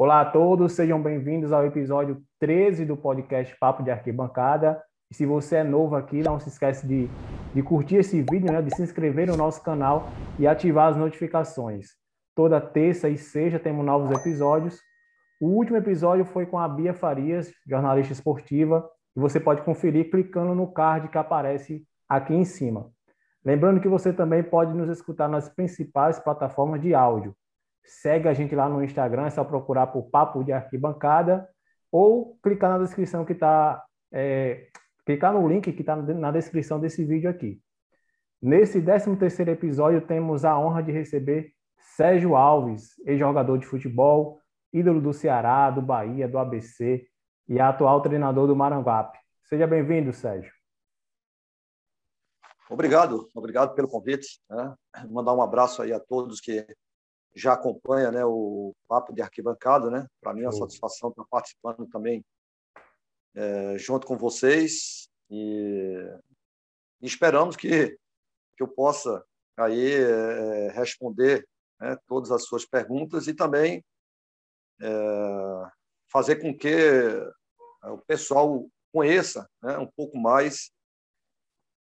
Olá a todos, sejam bem-vindos ao episódio 13 do podcast Papo de Arquibancada. E se você é novo aqui, não se esquece de, de curtir esse vídeo, né, de se inscrever no nosso canal e ativar as notificações. Toda terça e sexta temos novos episódios. O último episódio foi com a Bia Farias, jornalista esportiva, e você pode conferir clicando no card que aparece aqui em cima. Lembrando que você também pode nos escutar nas principais plataformas de áudio. Segue a gente lá no Instagram, é só procurar por Papo de Arquibancada ou clicar na descrição que está. É, clicar no link que está na descrição desse vídeo aqui. Nesse 13 terceiro episódio, temos a honra de receber Sérgio Alves, ex-jogador de futebol, ídolo do Ceará, do Bahia, do ABC e atual treinador do Maranguape. Seja bem-vindo, Sérgio. Obrigado, obrigado pelo convite. Né? Mandar um abraço aí a todos que já acompanham né, o papo de arquibancada. Né? Para mim é uma satisfação estar participando também é, junto com vocês e, e, esperamos que, que eu possa aí é, responder né, todas as suas perguntas e também é, fazer com que o pessoal conheça né, um pouco mais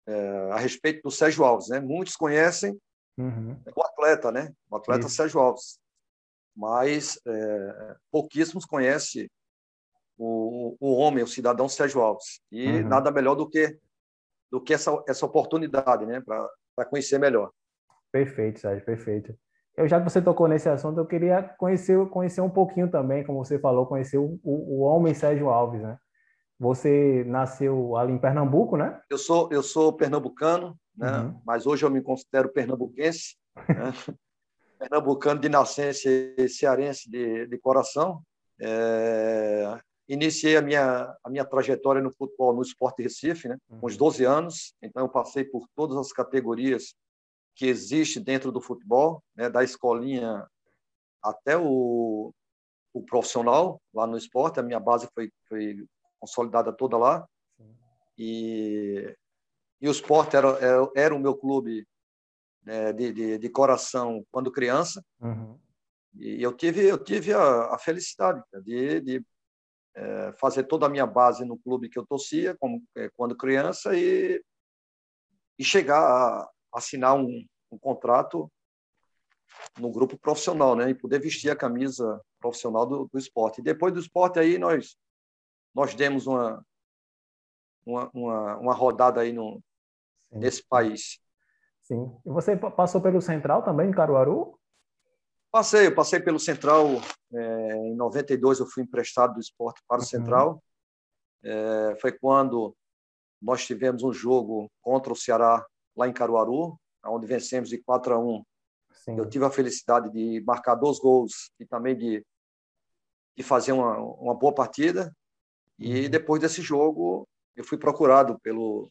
é, a respeito do Sérgio Alves. Né? Muitos conhecem uhum. o atleta, né? o atleta Isso. Sérgio Alves, mas é, pouquíssimos conhecem o, o homem, o cidadão Sérgio Alves. E uhum. nada melhor do que, do que essa, essa oportunidade né? para conhecer melhor. Perfeito, Sérgio, perfeito. Eu, já que você tocou nesse assunto, eu queria conhecer, conhecer um pouquinho também, como você falou, conhecer o, o, o homem Sérgio Alves, né? Você nasceu ali em Pernambuco, né? Eu sou eu sou pernambucano, né? Uhum. Mas hoje eu me considero pernambuquense, né? pernambucano de nascença e cearense de, de coração. É... Iniciei a minha a minha trajetória no futebol, no Esporte Recife, né? Com uns 12 uhum. anos. Então eu passei por todas as categorias que existe dentro do futebol, né? Da escolinha até o, o profissional lá no esporte. A minha base foi, foi consolidada toda lá. E, e o esporte era, era, era o meu clube né, de, de, de, coração quando criança. Uhum. E eu tive, eu tive a, a felicidade de, de é, fazer toda a minha base no clube que eu torcia como, é, quando criança e, e chegar a assinar um, um contrato no grupo profissional, né? E poder vestir a camisa profissional do, do esporte. E depois do esporte aí nós nós demos uma, uma, uma, uma rodada aí no, nesse país. Sim. E você passou pelo Central também, em Caruaru? Passei, eu passei pelo Central. É, em 92 eu fui emprestado do esporte para o uhum. Central. É, foi quando nós tivemos um jogo contra o Ceará lá em Caruaru, onde vencemos de 4 a 1. Sim. Eu tive a felicidade de marcar dois gols e também de, de fazer uma, uma boa partida. E depois desse jogo, eu fui procurado pelo,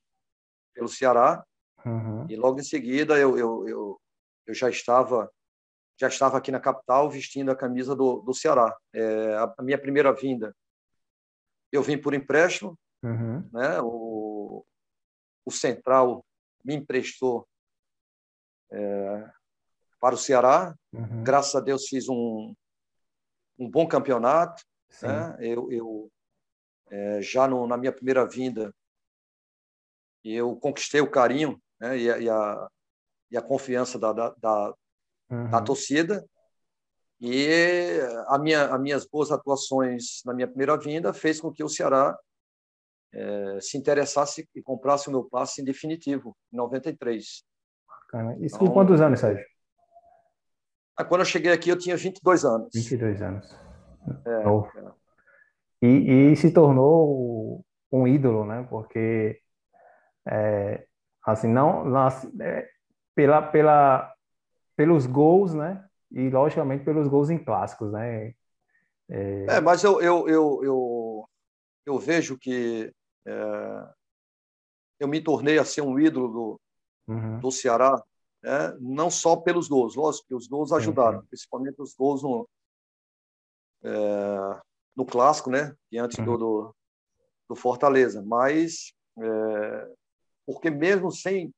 pelo Ceará. Uhum. E logo em seguida, eu, eu, eu, eu, já estava já estava aqui na capital vestindo a camisa do, do Ceará. É, a, a, minha primeira vinda, eu vim por empréstimo. Uhum. Né? O, o Central me emprestou é, para o Ceará. Uhum. Graças a Deus fiz um, um bom campeonato. Né? Eu, eu, é, já no, na minha primeira vinda, eu conquistei o carinho né, e, a, e, a, e, a, confiança da, da, da, uhum. da torcida. E a minha, as minhas boas atuações na minha primeira vinda fez com que o Ceará é, se interessasse e comprasse o meu passe em definitivo, em 93. Bacana. Isso então, com quantos anos, Sérgio? Ah, quando eu cheguei aqui, eu tinha 22 anos. 22 anos. É, é e, e se tornou um ídolo, né? Porque é, assim não, não é, pela, pela pelos gols, né? E logicamente pelos gols em clássicos, né? É, é mas eu, eu, eu, eu, eu vejo que é, eu me tornei a ser um ídolo do, uhum. do Ceará, né? não só pelos gols, lógico que os gols ajudaram, principalmente os gols no, é, no clássico, né? Diante uhum. do, do, Fortaleza. Mas, é, porque mesmo sem,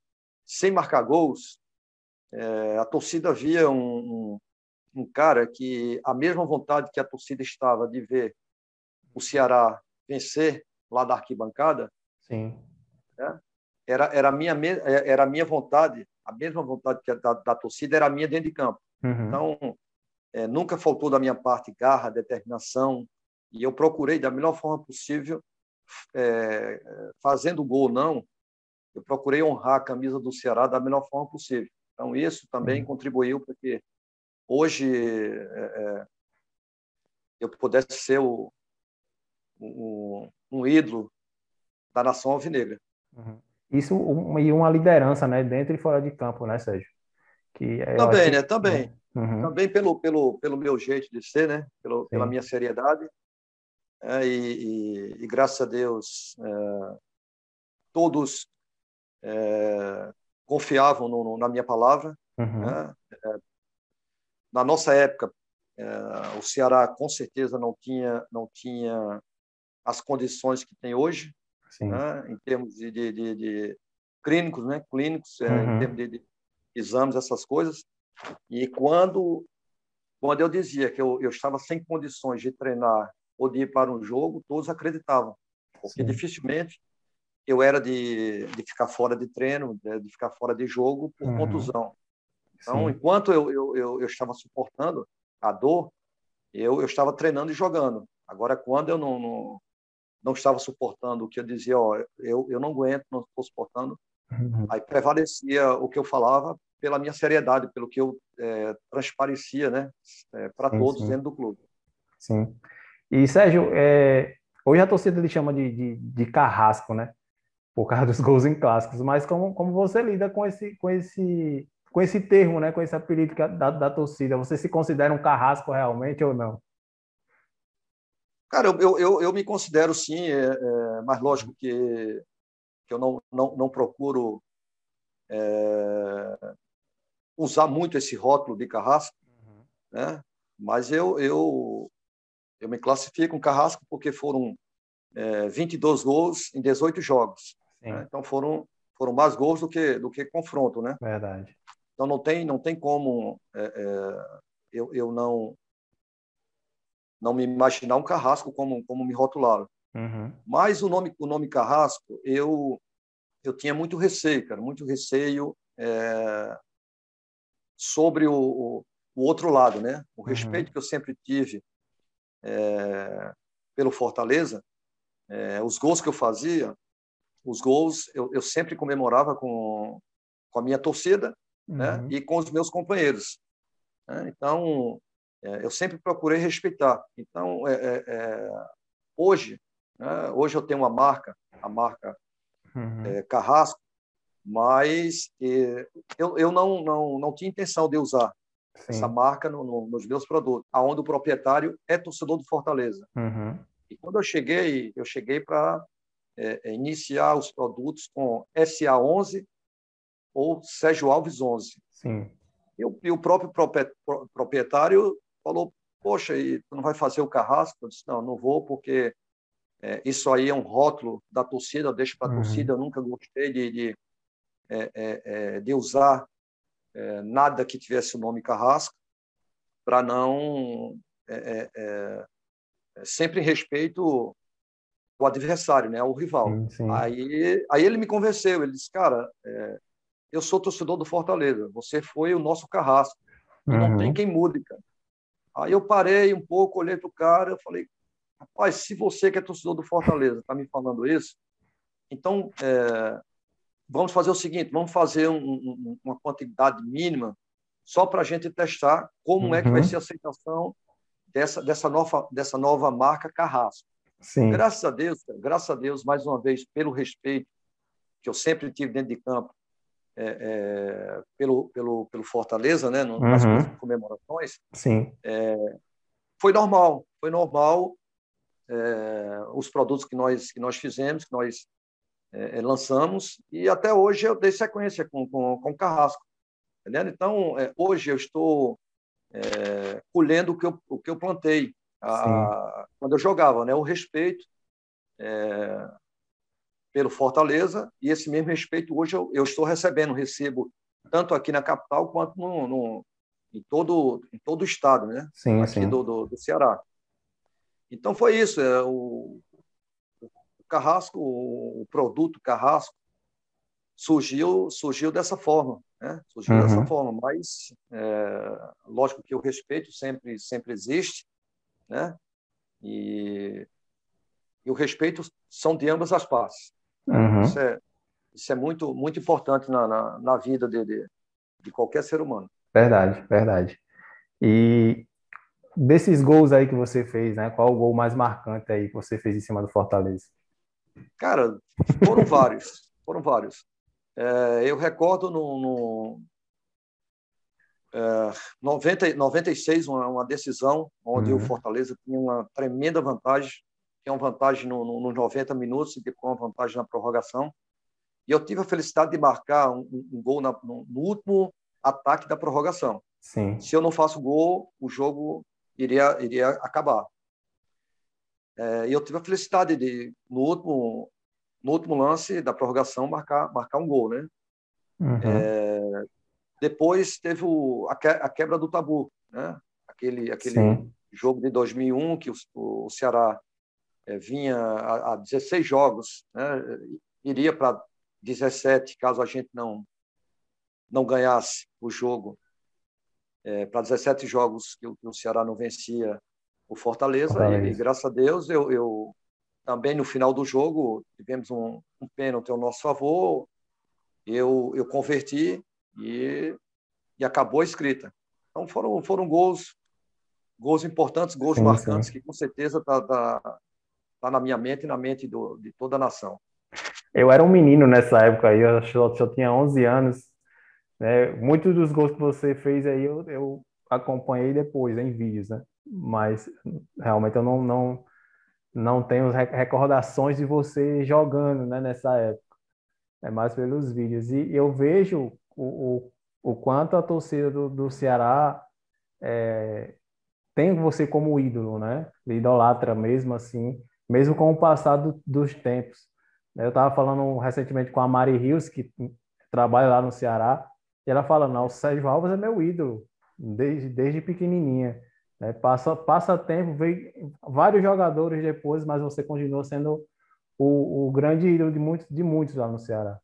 sem marcar gols, é, a torcida via um, um, um cara que a mesma vontade que a torcida estava de ver o Ceará vencer lá da arquibancada, Sim. Né? Era, era, a minha, era a minha vontade, a mesma vontade que a da, da torcida era a minha dentro de campo. Uhum. Então, é, nunca faltou da minha parte garra, determinação, e eu procurei, da melhor forma possível, é, fazendo gol ou não, eu procurei honrar a camisa do Ceará da melhor forma possível. Então, isso também uhum. contribuiu para que hoje é, é, eu pudesse ser o, um, um ídolo da nação alvinegra. Uhum. Isso um, e uma liderança, né, dentro e fora de campo, né, Sérgio? Que também, né? Também. Uhum. Também pelo, pelo, pelo meu jeito de ser, né? Pelo, pela minha seriedade. É, e, e, e, graças a Deus, é, todos é, confiavam no, no, na minha palavra. Uhum. Né? É, na nossa época, é, o Ceará com certeza não tinha, não tinha as condições que tem hoje né, em termos de, de, de, de, clínicos, né, clínicos, é, uhum. em termos de, exames, essas coisas. E quando, quando eu dizia que eu, eu estava sem condições de treinar ou de ir para um jogo, todos acreditavam, porque Sim. dificilmente eu era de, de ficar fora de treino, de, de ficar fora de jogo por uhum. contusão. Então, Sim. enquanto eu, eu, eu, eu, estava suportando a dor, eu, eu estava treinando e jogando. Agora, quando eu não, não, não estava suportando o que eu dizia, ó, eu, eu não aguento, não estou suportando. Uhum. Aí prevalecia o que eu falava pela minha seriedade, pelo que eu é, transparecia, né, é, para todos sim. dentro do clube. Sim. E Sérgio, é, hoje a torcida lhe chama de, de, de, carrasco, né, por causa dos gols em clássicos. Mas como, como você lida com esse, com esse, com esse termo, né, com esse apelido da, da torcida? Você se considera um carrasco realmente ou não? Cara, eu, eu, eu me considero sim, é, é, mas lógico que, que eu não, não, não procuro é, usar muito esse rótulo de carrasco, uhum. né? mas eu, eu, eu me classifico um carrasco porque foram é, 22 gols em 18 jogos. Né? Então foram, foram mais gols do que, do que confronto. Né? Verdade. Então não tem, não tem como é, é, eu, eu não não me imaginar um carrasco como como me rotularam. Uhum. Mas o nome o nome carrasco eu eu tinha muito receio, cara, muito receio é, sobre o, o, o, outro lado, né? O uhum. respeito uhum. que eu sempre tive é, pelo Fortaleza, é, os gols que eu fazia, os gols eu, eu sempre comemorava com com a minha torcida, né? uhum. né? E com os meus companheiros. Né? Então é, eu sempre procurei respeitar. Então, é, é, é hoje, né, hoje eu tenho uma marca, a marca uhum. Carrasco, mas eu, eu não, não, não tinha intenção de usar Sim. essa marca no, no, nos meus produtos, aonde o proprietário é torcedor do Fortaleza. Uhum. E quando eu cheguei, eu cheguei para é, iniciar os produtos com SA11 ou Sérgio Alves 11. Sim. E o, e o próprio proprietário falou, poxa, e tu não vai fazer o carrasco? Eu disse, não, não vou, porque é, isso aí é um rótulo da torcida, eu deixo para a uhum. torcida, eu nunca gostei de, de, é, é, é de usar é, nada que tivesse o nome carrasco, para não... É, sempre em respeito o adversário, né, o rival. Sim, sim. Aí, aí ele me convenceu, ele disse, cara, eu sou torcedor do Fortaleza, você foi o nosso carrasco, uhum. não tem quem mude, cara. Aí eu parei um pouco, olhei para o cara, eu falei, rapaz, se você que é torcedor do Fortaleza está me falando isso, então é, vamos fazer o seguinte, vamos fazer um, um, uma quantidade mínima só para a gente testar como uhum. é que vai uhum. ser a aceitação dessa, dessa, nova, dessa nova marca Carrasco. Sim. Graças a Deus, graças a Deus, mais uma vez, pelo respeito que eu sempre tive dentro de campo, é, é, pelo, pelo, pelo Fortaleza, né, nas uhum. comemorações, Sim. É, foi normal, foi normal é, os produtos que nós que nós fizemos, que nós é, lançamos e até hoje eu dei sequência com com, com Carrasco, entendendo? Então hoje eu estou colhendo o que eu, o que eu plantei a, quando eu jogava, né, o respeito pelo Fortaleza, e esse mesmo respeito hoje eu, eu estou recebendo, recebo tanto aqui na capital quanto no, no, em todo, em todo o estado, né? Sim, Aqui sim. Do, do, do Ceará. Então foi isso. É, o, o Carrasco, o produto Carrasco, surgiu, surgiu dessa forma, né? Surgiu Uhum. dessa forma. Mas, é, lógico que o respeito sempre, sempre existe, né? E, e o respeito são de ambas as partes. Uhum. Isso é, isso é muito, muito importante na, na, na vida de, de, de qualquer ser humano. Verdade, verdade. E desses gols aí que você fez, né? Qual o gol mais marcante aí que você fez em cima do Fortaleza? Cara, foram vários, foram vários. É, eu recordo no, no é, 90, 96, uma, uma decisão onde Uhum. o Fortaleza tinha uma tremenda vantagem, tinha uma vantagem no, no, nos 90 minutos e depois uma vantagem na prorrogação. E eu tive a felicidade de marcar um, um- um gol na- no, no último ataque da prorrogação. Sim. Se eu não faço gol, o jogo iria, iria acabar. É, e eu tive a felicidade de, no último, no último lance da prorrogação, marcar, marcar um gol, né? Uhum. Depois teve o, a, que- a quebra do tabu, né? Aquele, aquele Sim. jogo de 2001 que o, o Ceará eh, vinha a, a 16 jogos, né? iria para 17 caso a gente não não ganhasse o jogo para 17 jogos que, o- que o Ceará não vencia o Fortaleza, Fortaleza. E, e graças a Deus eu, eu também no final do jogo tivemos um, um pênalti ao nosso favor, eu eu converti e, e acabou a escrita. Então foram foram gols gols importantes, gols Sim, marcantes sim. que com certeza tá, tá, tá na minha mente e na mente do, de toda a nação. Eu era um menino nessa época aí, eu eu só tinha 11 anos, né? Muitos dos gols que você fez aí eu, eu acompanhei depois, em vídeos, né? Mas realmente eu não, não, não tenho re- recordações de você jogando, né, nessa época. É mais pelos vídeos. E eu vejo o, o, o quanto a torcida do, do Ceará é, tem você como ídolo, né? Idolatra mesmo assim, mesmo com o passar do- dos tempos. Eu estava falando recentemente com a Mari Rios, que trabalha lá no Ceará, e ela fala, não, o Sérgio Alves é meu ídolo, desde, desde pequenininha. Né? Passa, passa tempo, veio vários jogadores depois, mas você continua sendo o, o grande ídolo de muitos, de muitos lá no Ceará.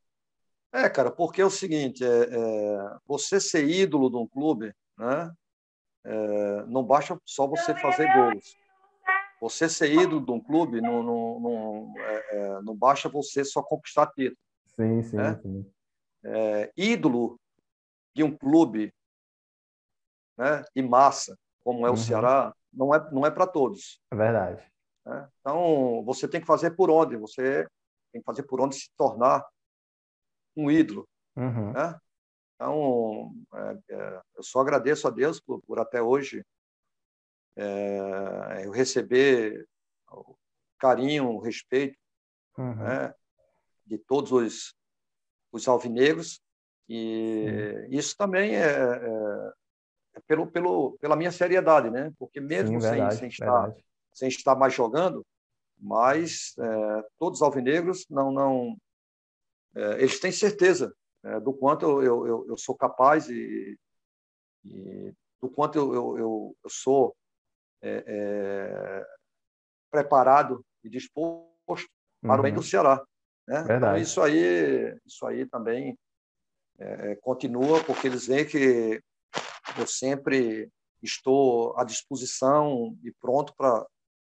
É, cara, porque é o seguinte, é, é, você ser ídolo de um clube, né? é, não basta só você fazer gols. Você ser ídolo de um clube não, não, não, é, é, não basta você só conquistar título. Sim, sim, É? sim. É, ídolo de um clube né, de massa, como é o Uhum. Ceará, não é, não é para todos. É verdade. né? Então, você tem que fazer por onde? Você tem que fazer por onde se tornar um ídolo. Uhum. né? Então, é, é, eu só agradeço a Deus por, por até hoje é, eu receber o carinho, o respeito Uhum. né, de todos os, os alvinegros e isso também é- é pelo, pelo, pela minha seriedade, né? Porque mesmo Sim, sem, verdade, sem, estar, verdade. sem estar mais jogando, mas é, todos os alvinegros não não é, eles têm certeza é, do quanto eu, eu, eu, sou capaz e, e do quanto eu, eu, eu, sou é, é, preparado e disposto para o bem Uhum. do Ceará. Né? Então, isso aí, isso aí também é, continua, porque eles veem que eu sempre estou à disposição e pronto para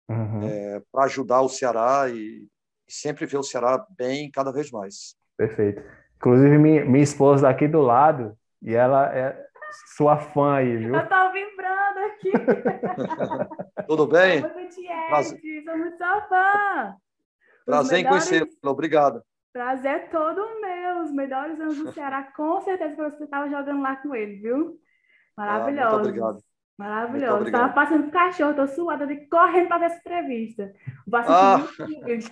Uhum. é, para ajudar o Ceará e, e sempre ver o Ceará bem cada vez mais. Perfeito. Inclusive, minha, minha esposa tá aqui do lado e ela é sua fã aí, viu? Eu tô vibrando aqui. Tudo bem? Prazer. sou muito sua fã. Prazer em melhores- conhecê-lo. Obrigado. Prazer todo meu. Os melhores anos do Ceará, com certeza que você estava jogando lá com ele, viu? Maravilhoso. Ah, muito obrigado. Maravilhoso. Muito obrigado. Estava passando com o cachorro, tô suada de correndo para ver essa entrevista. Vou Ah. assistir.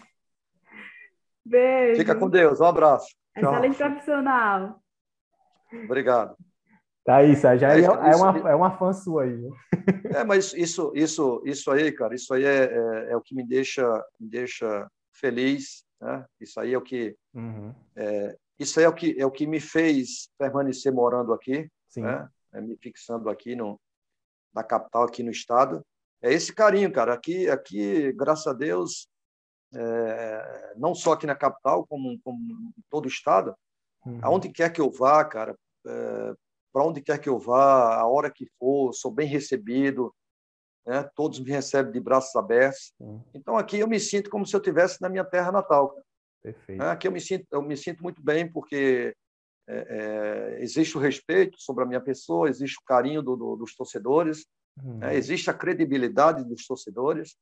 Beijo. Fica com Deus. Um abraço. Tchau. Excelente profissional. Obrigado. Tá aí, Sérgio. Aí É, É, é isso- uma, é uma fã sua aí. É, mas isso, isso, isso aí, cara, isso aí é, é, é o que me deixa, me deixa feliz, né? Isso aí é o que, Uhum. isso aí é o que, é o que me fez permanecer morando aqui, Sim. né? Né, me fixando aqui no, na capital, aqui no estado. É esse carinho, cara. Aqui, aqui graças a Deus, é, não só aqui na capital, como, como em todo o estado, uhum. aonde quer que eu vá, cara, é, para onde quer que eu vá, a hora que for, sou bem recebido, né? todos me recebem de braços abertos. Uhum. Então aqui eu me sinto como se eu estivesse na minha terra natal. Perfeito. É, aqui eu me sinto, eu me sinto muito bem porque é, é, existe o respeito sobre a minha pessoa, existe o carinho do, do, dos torcedores, uhum. é, existe a credibilidade dos torcedores.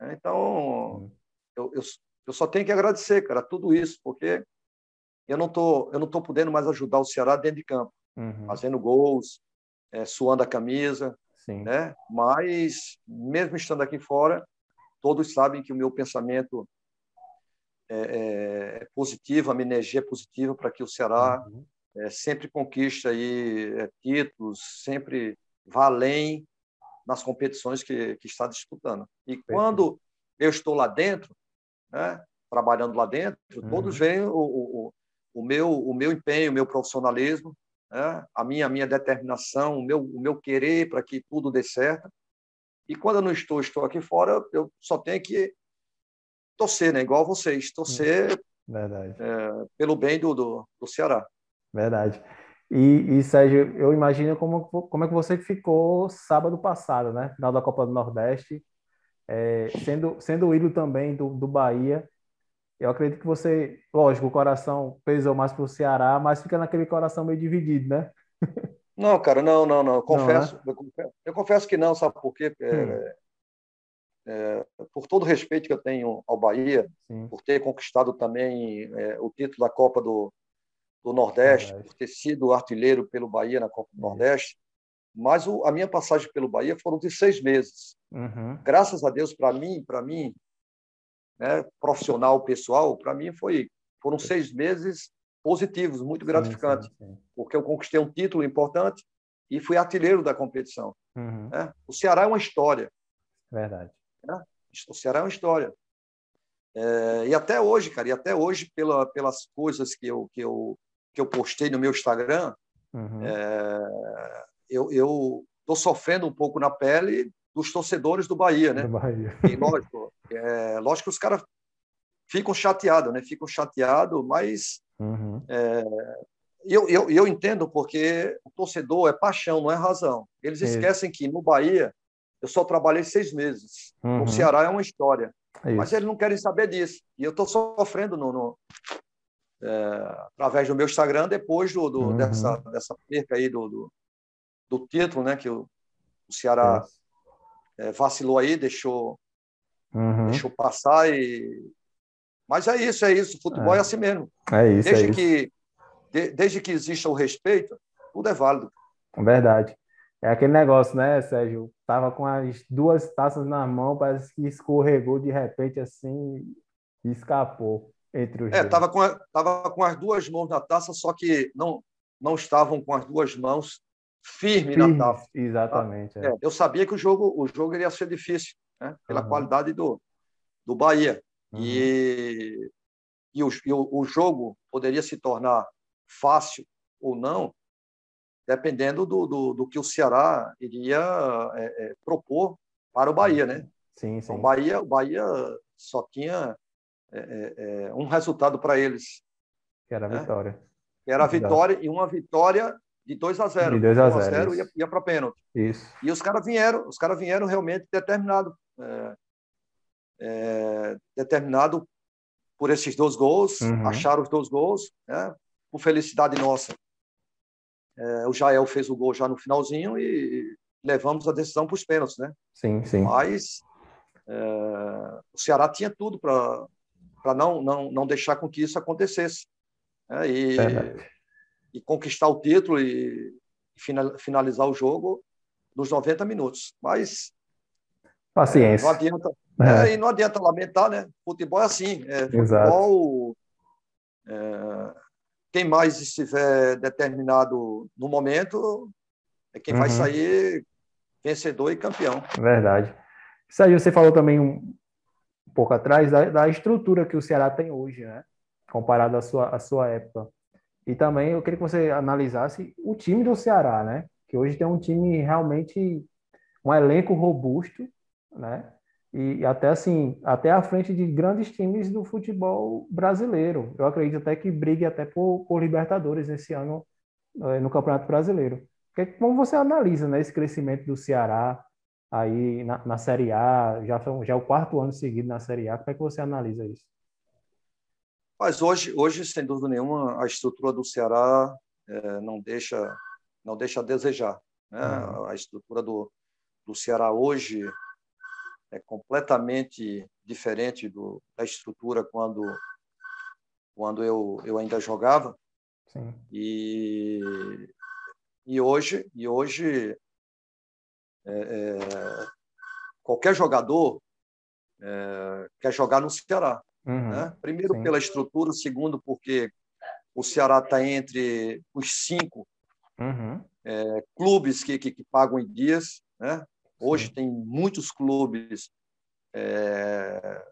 Né? então, uhum. eu, eu, eu, só tenho que agradecer, cara, tudo isso, porque eu não tô, eu não tô podendo mais ajudar o Ceará dentro de campo, uhum. fazendo gols, é, suando a camisa, Sim. né? Mas mesmo estando aqui fora, todos sabem que o meu pensamento é, é, é positivo, a minha energia é positiva para que o Ceará uhum. sempre conquiste aí títulos, sempre vá além nas competições que, que está disputando. E quando eu estou lá dentro, né, trabalhando lá dentro, uhum. todos veem o, o, o, meu, o meu empenho, o meu profissionalismo, né, a minha, a minha determinação, o meu, o meu querer para que tudo dê certo. E quando eu não estou, estou aqui fora, eu só tenho que torcer, né? Igual vocês, torcer Verdade. É, pelo bem do, do, do, Ceará. Verdade. E, e, Sérgio, eu imagino como, como é que você ficou sábado passado, né? Final da Copa do Nordeste, é, sendo, sendo o ídolo também do, do Bahia. Eu acredito que você, lógico, o coração pesou mais para o Ceará, mas fica naquele coração meio dividido, né? Não, cara, não, não, não. Confesso, não, né? eu, confesso eu confesso que não, sabe por quê? É, hum é, por todo o respeito que eu tenho ao Bahia, Sim. por ter conquistado também é, o título da Copa do, do Nordeste, por ter sido artilheiro pelo Bahia na Copa do Nordeste, mas o, a minha passagem pelo Bahia foram de seis meses. Uhum. Graças a Deus, para mim, para mim, né, profissional, pessoal, para mim foi foram seis meses positivos, muito gratificantes, sim, sim, sim. porque eu conquistei um título importante e fui artilheiro da competição. Uhum. Né? O Ceará é uma história. Verdade. Né? O Ceará é uma história. É, e até hoje, cara, e até hoje, pela, pelas coisas que eu, que, eu, que eu postei no meu Instagram, uhum. é, eu estou sofrendo um pouco na pele dos torcedores do Bahia, né? Do Bahia. E lógico, é, lógico que os caras ficam chateados, né? Ficam chateados, mas uhum. é, eu, eu, eu entendo porque o torcedor é paixão, não é razão. Eles esquecem que no Bahia eu só trabalhei seis meses. Uhum. O Ceará é uma história. É mas eles não querem saber disso. E eu estou sofrendo no, no é, através do meu Instagram depois do, do uhum. dessa, dessa perca aí do, do, do, título, né? Que o, o Ceará é. vacilou aí, deixou, uhum. deixou passar e mas é isso, é isso. O futebol é, é assim mesmo. É isso. Desde, é que, isso. De, desde que exista o respeito, tudo é válido. Verdade. É aquele negócio, né, Sérgio? Tava com as duas taças na mão, parece que escorregou de repente assim e escapou entre os é, dois. Tava com, a, tava com as duas mãos na taça, só que não, não estavam com as duas mãos firmes firme, na taça. Exatamente. Tá? É. eu sabia que o jogo, o jogo iria ser difícil, né? pela uhum. qualidade do, do Bahia. Uhum. E, e, o, e o, o jogo poderia se tornar fácil ou não, dependendo do, do, do que o Ceará iria é, é, propor para o Bahia, né? Sim, sim. O Bahia, o Bahia só tinha é, é, é um resultado para eles. Que era a né? vitória. Que era a vitória e uma vitória de 2 a 0. De 2 a 0. ia, ia para pênalti. Isso. E os caras vieram, os caras vieram realmente determinado determinado por esses dois gols, uhum. acharam os dois gols, né? Por felicidade nossa, é, o Jael fez o gol já no finalzinho e levamos a decisão para os pênaltis, né? Sim, sim. Mas é, o Ceará tinha tudo para não, não não deixar com que isso acontecesse, né? e, e conquistar o título e finalizar o jogo nos 90 minutos. Mas paciência. É, não adianta, é. é. e não adianta lamentar, né? Futebol é assim, é, futebol é, quem mais estiver determinado no momento é quem uhum. vai sair vencedor e campeão. Verdade. Sérgio, você falou também um, pouco atrás da, da, estrutura que o Ceará tem hoje, né? Comparado à sua, à sua época. E também eu queria que você analisasse o time do Ceará, né? que hoje tem um time realmente, um elenco robusto, né? E até assim, até à frente de grandes times do futebol brasileiro. Eu acredito até que brigue até por, por Libertadores esse ano eh, no Campeonato Brasileiro. Como você analisa né, esse crescimento do Ceará aí na, na Série A? Já, já é o quarto ano seguido na Série A. Como é que você analisa isso? Mas hoje, hoje sem dúvida nenhuma, a estrutura do Ceará é, não deixa não deixa a desejar. Né? Uhum. A estrutura do, do Ceará hoje é completamente diferente do, da estrutura quando quando eu, eu ainda jogava. Sim. E, e hoje e hoje é, é, qualquer jogador é, quer jogar no Ceará. Uhum. Né? Primeiro Sim. pela estrutura, segundo porque o Ceará está entre os cinco uhum. é, clubes que, que, que, pagam em dias. Né? Hoje Sim. tem muitos clubes é,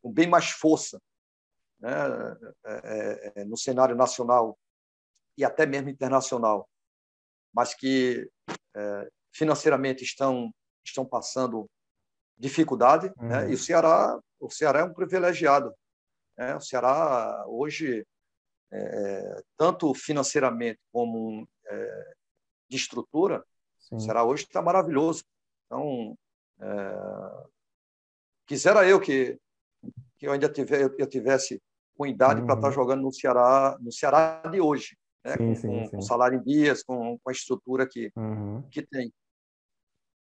com bem mais força né? É, é, é, no cenário nacional e até mesmo internacional, mas que é, financeiramente estão, estão passando dificuldade. Uhum. Né? E o Ceará, o Ceará é um privilegiado. Né? O Ceará hoje é, tanto financeiramente como é, de estrutura, Sim. o Ceará hoje está maravilhoso. Então, é, quisera eu que, que eu ainda tivesse, eu tivesse com idade uhum. para estar jogando no Ceará, no Ceará de hoje, né? sim, com, sim, com, salário em dias, com, com a estrutura que, uhum. que tem.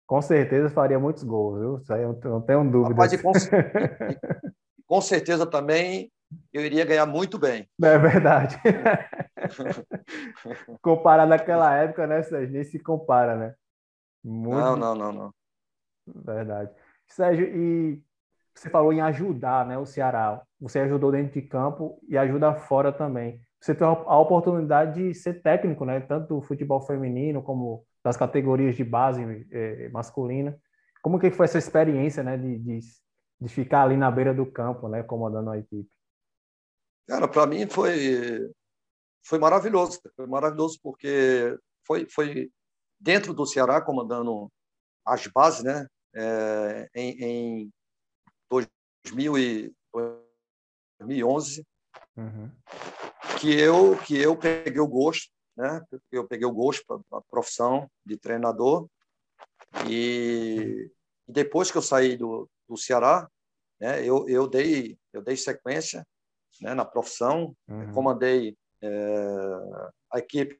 Com certeza faria muitos gols, viu? Isso aí eu não tenho dúvida. Rapaz, com, com certeza também eu iria ganhar muito bem. É verdade. Comparado naquela época, né, Sérgio? Nem se compara, né? Muito... Não, não, não, não. Verdade. Sérgio, e você falou em ajudar né, o Ceará. Você ajudou dentro de campo e ajuda fora também. Você teve a oportunidade de ser técnico, né? Tanto do futebol feminino como das categorias de base eh, masculina. Como que foi essa experiência, né? De, de, de ficar ali na beira do campo, né? Comandando a equipe. Cara, para mim foi foi maravilhoso, foi maravilhoso porque foi foi dentro do Ceará comandando as bases, né? É, em, em 2000 e 2011 uhum. que eu que eu peguei o gosto, né? Eu peguei o gosto para a profissão de treinador e depois que eu saí do, do Ceará, né? Eu eu dei eu dei sequência né, na profissão, uhum. comandei é, a equipe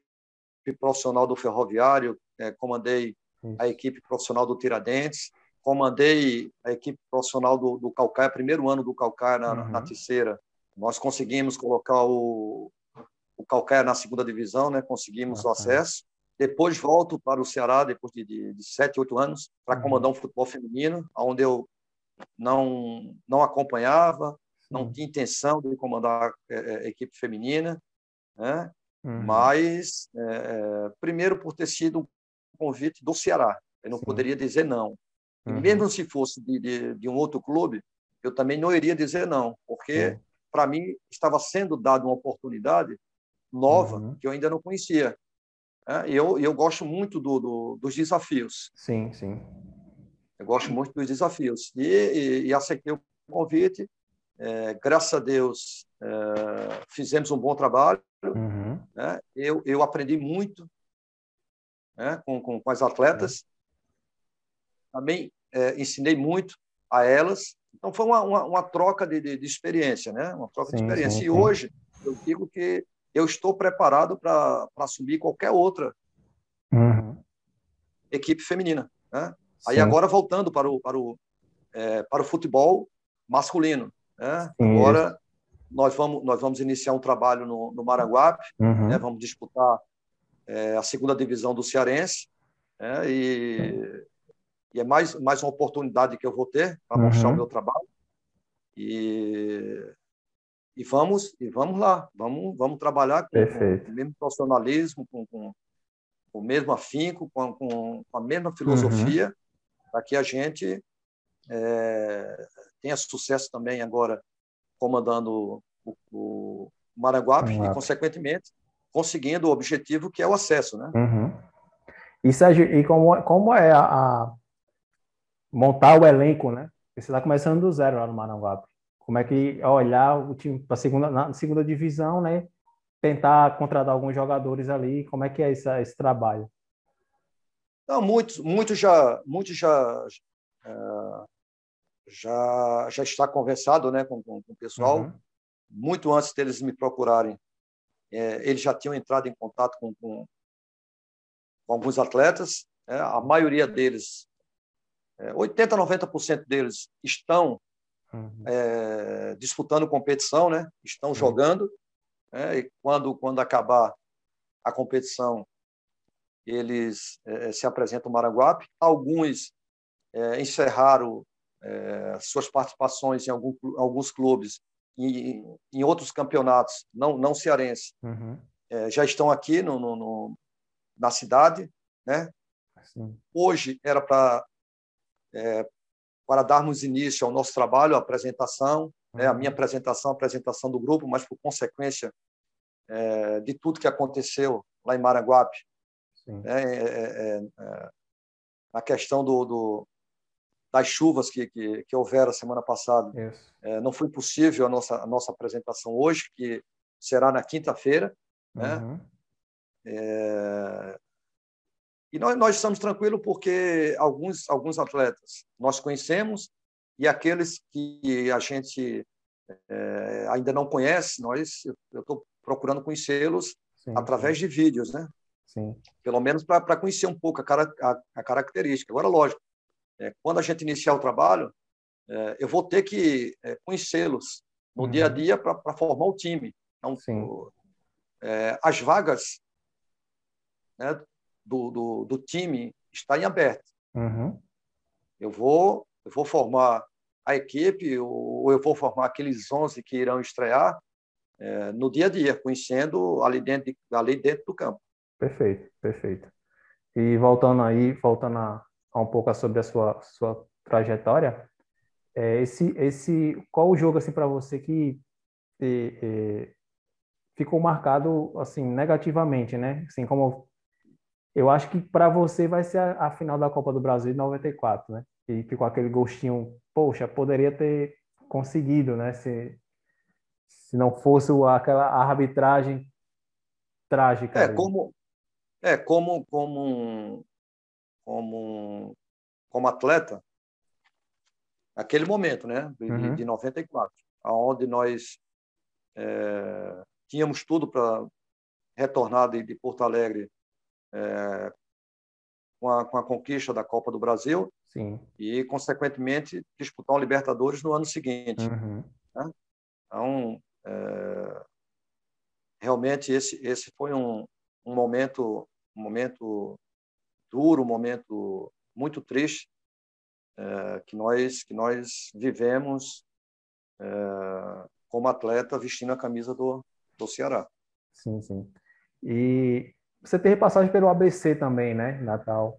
profissional do Ferroviário, é, comandei uhum. a equipe profissional do Tiradentes, comandei a equipe profissional do, do Calcaia, primeiro ano do Calcaia na, uhum. na terceira. Nós conseguimos colocar o, o Calcaia na segunda divisão, né? conseguimos o acesso. Depois volto para o Ceará, depois de, de, de sete, oito anos, para uhum. comandar um futebol feminino, onde eu não, não acompanhava, não tinha intenção de comandar a, é, é, a equipe feminina, né? Uhum. mas é, é, primeiro por ter sido convite do Ceará, eu não Sim. poderia dizer não. Uhum. mesmo se fosse de, de, de, um outro clube, eu também não iria dizer não, porque para mim estava sendo dada uma oportunidade nova uhum. que eu ainda não conhecia. É, eu, eu gosto muito do, do, dos desafios. Sim, sim. Eu gosto muito dos desafios. E, e, e aceitei o convite é, graças a Deus, é, fizemos um bom trabalho. Uhum. Né? Eu, eu aprendi muito né, com, com, com, as atletas. Uhum. Também é, ensinei muito a elas. Então, foi uma, uma, uma troca de, de, de, experiência, né? uma troca sim, de experiência. Sim, e hoje, eu digo que eu estou preparado para assumir qualquer outra uhum. equipe feminina. Né? Aí, agora, voltando para o, para o, é, para o futebol masculino. Né? Agora nós vamos nós vamos iniciar um trabalho no, no Maranguape, uhum. né? vamos disputar é, a segunda divisão do Cearense, né? e, e, é mais mais uma oportunidade que eu vou ter para uhum. mostrar o meu trabalho e e vamos e vamos lá, vamos vamos trabalhar com, com o mesmo profissionalismo, com, com, com o mesmo afinco, com, com, a mesma filosofia, uhum. para que a gente é, tenha sucesso também agora comandando o, o Maranguape e, consequentemente, conseguindo o objetivo que é o acesso, né? Uhum. E, Sérgio, e como, como é a, a montar o elenco, né? Você está começando do zero lá no Maranguape. Como é que é olhar o time para segunda na segunda divisão, né? Tentar contratar alguns jogadores ali. Como é que é esse, esse trabalho? Não, muitos, muitos já, muitos já, é, já, já está conversado, né, com, com, com o pessoal. Uhum. Muito antes deles me procurarem, eles já tinham entrado em contato com, com, com alguns atletas. É, a maioria deles, é, 80, 90% deles estão uhum. é, disputando competição, né? Estão uhum. jogando. É, e quando quando acabar a competição, eles é, se apresentam no Maranguape. Alguns é, encerraram é, suas participações em algum, alguns clubes, em, em outros campeonatos, não, não cearense, uhum. É, já estão aqui no, no, no, na cidade. Né? Hoje era para é, para darmos início ao nosso trabalho, a apresentação, uhum. né, a minha uhum. apresentação, a apresentação do grupo, mas por consequência é, de tudo que aconteceu lá em Maranguape, né, é, é, é, a questão do, do, das chuvas que, que, que houveram semana passada, é, não foi possível a nossa, a nossa apresentação hoje, que será na quinta-feira, né? Uhum. É, e nós, nós estamos tranquilos porque alguns, alguns atletas nós conhecemos e aqueles que a gente é, ainda não conhece, nós eu estou procurando conhecê-los através sim. de vídeos, né? Sim. Pelo menos para conhecer um pouco a, cara, a, a característica. Agora, lógico, é, quando a gente iniciar o trabalho, é, eu vou ter que é, conhecê-los no uhum. dia a dia para formar o time. Então, o, é, as vagas né, do, do, do time está em aberto. Uhum. Eu vou eu vou formar a equipe ou eu vou formar aqueles 11 que irão estrear é, no dia a dia, conhecendo ali dentro, ali dentro do campo. Perfeito, perfeito. E voltando aí, voltando a, a um pouco sobre a sua, sua trajetória, é, esse, esse, qual o jogo assim para você que é, é, ficou marcado assim negativamente, né? Assim como eu acho que para você vai ser a, a, final da Copa do Brasil de 94, né? E ficou aquele gostinho, poxa, poderia ter conseguido, né? Se, se não fosse aquela arbitragem trágica. É, como, é como, como, como, como atleta, aquele momento, né? De, uhum. de 94, aonde nós é, tínhamos tudo para retornar de, de Porto Alegre é, com, a, com a conquista da Copa do Brasil Sim. e, consequentemente, disputar o Libertadores no ano seguinte. Uhum. Né? Então, é, realmente, esse, esse foi um, um, momento, um momento duro, um momento muito triste é, que, nós, que nós vivemos é, como atleta vestindo a camisa do, do Ceará. Sim, sim. E você teve passagem pelo ABC também, né, Natal?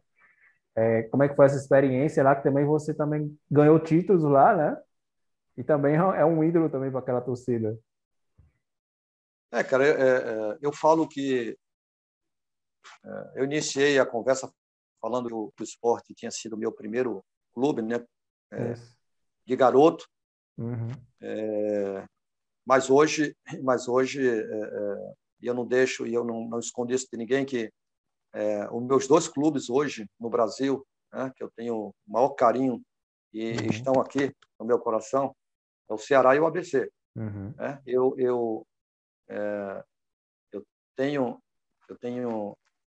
É, como é que foi essa experiência lá? Que também você também ganhou títulos lá, né? E também é um ídolo também para aquela torcida. É, cara, é, é, eu falo que é, eu iniciei a conversa falando que o esporte tinha sido o meu primeiro clube, né? É, de garoto. Uhum. É, mas hoje, mas hoje e eu não deixo e eu não, não escondo isso de ninguém que é, os meus dois clubes hoje no Brasil, né, que eu tenho o maior carinho e uhum. estão aqui no meu coração, é o Ceará e o ABC. Uhum. Né? Eu eu é, eu tenho eu tenho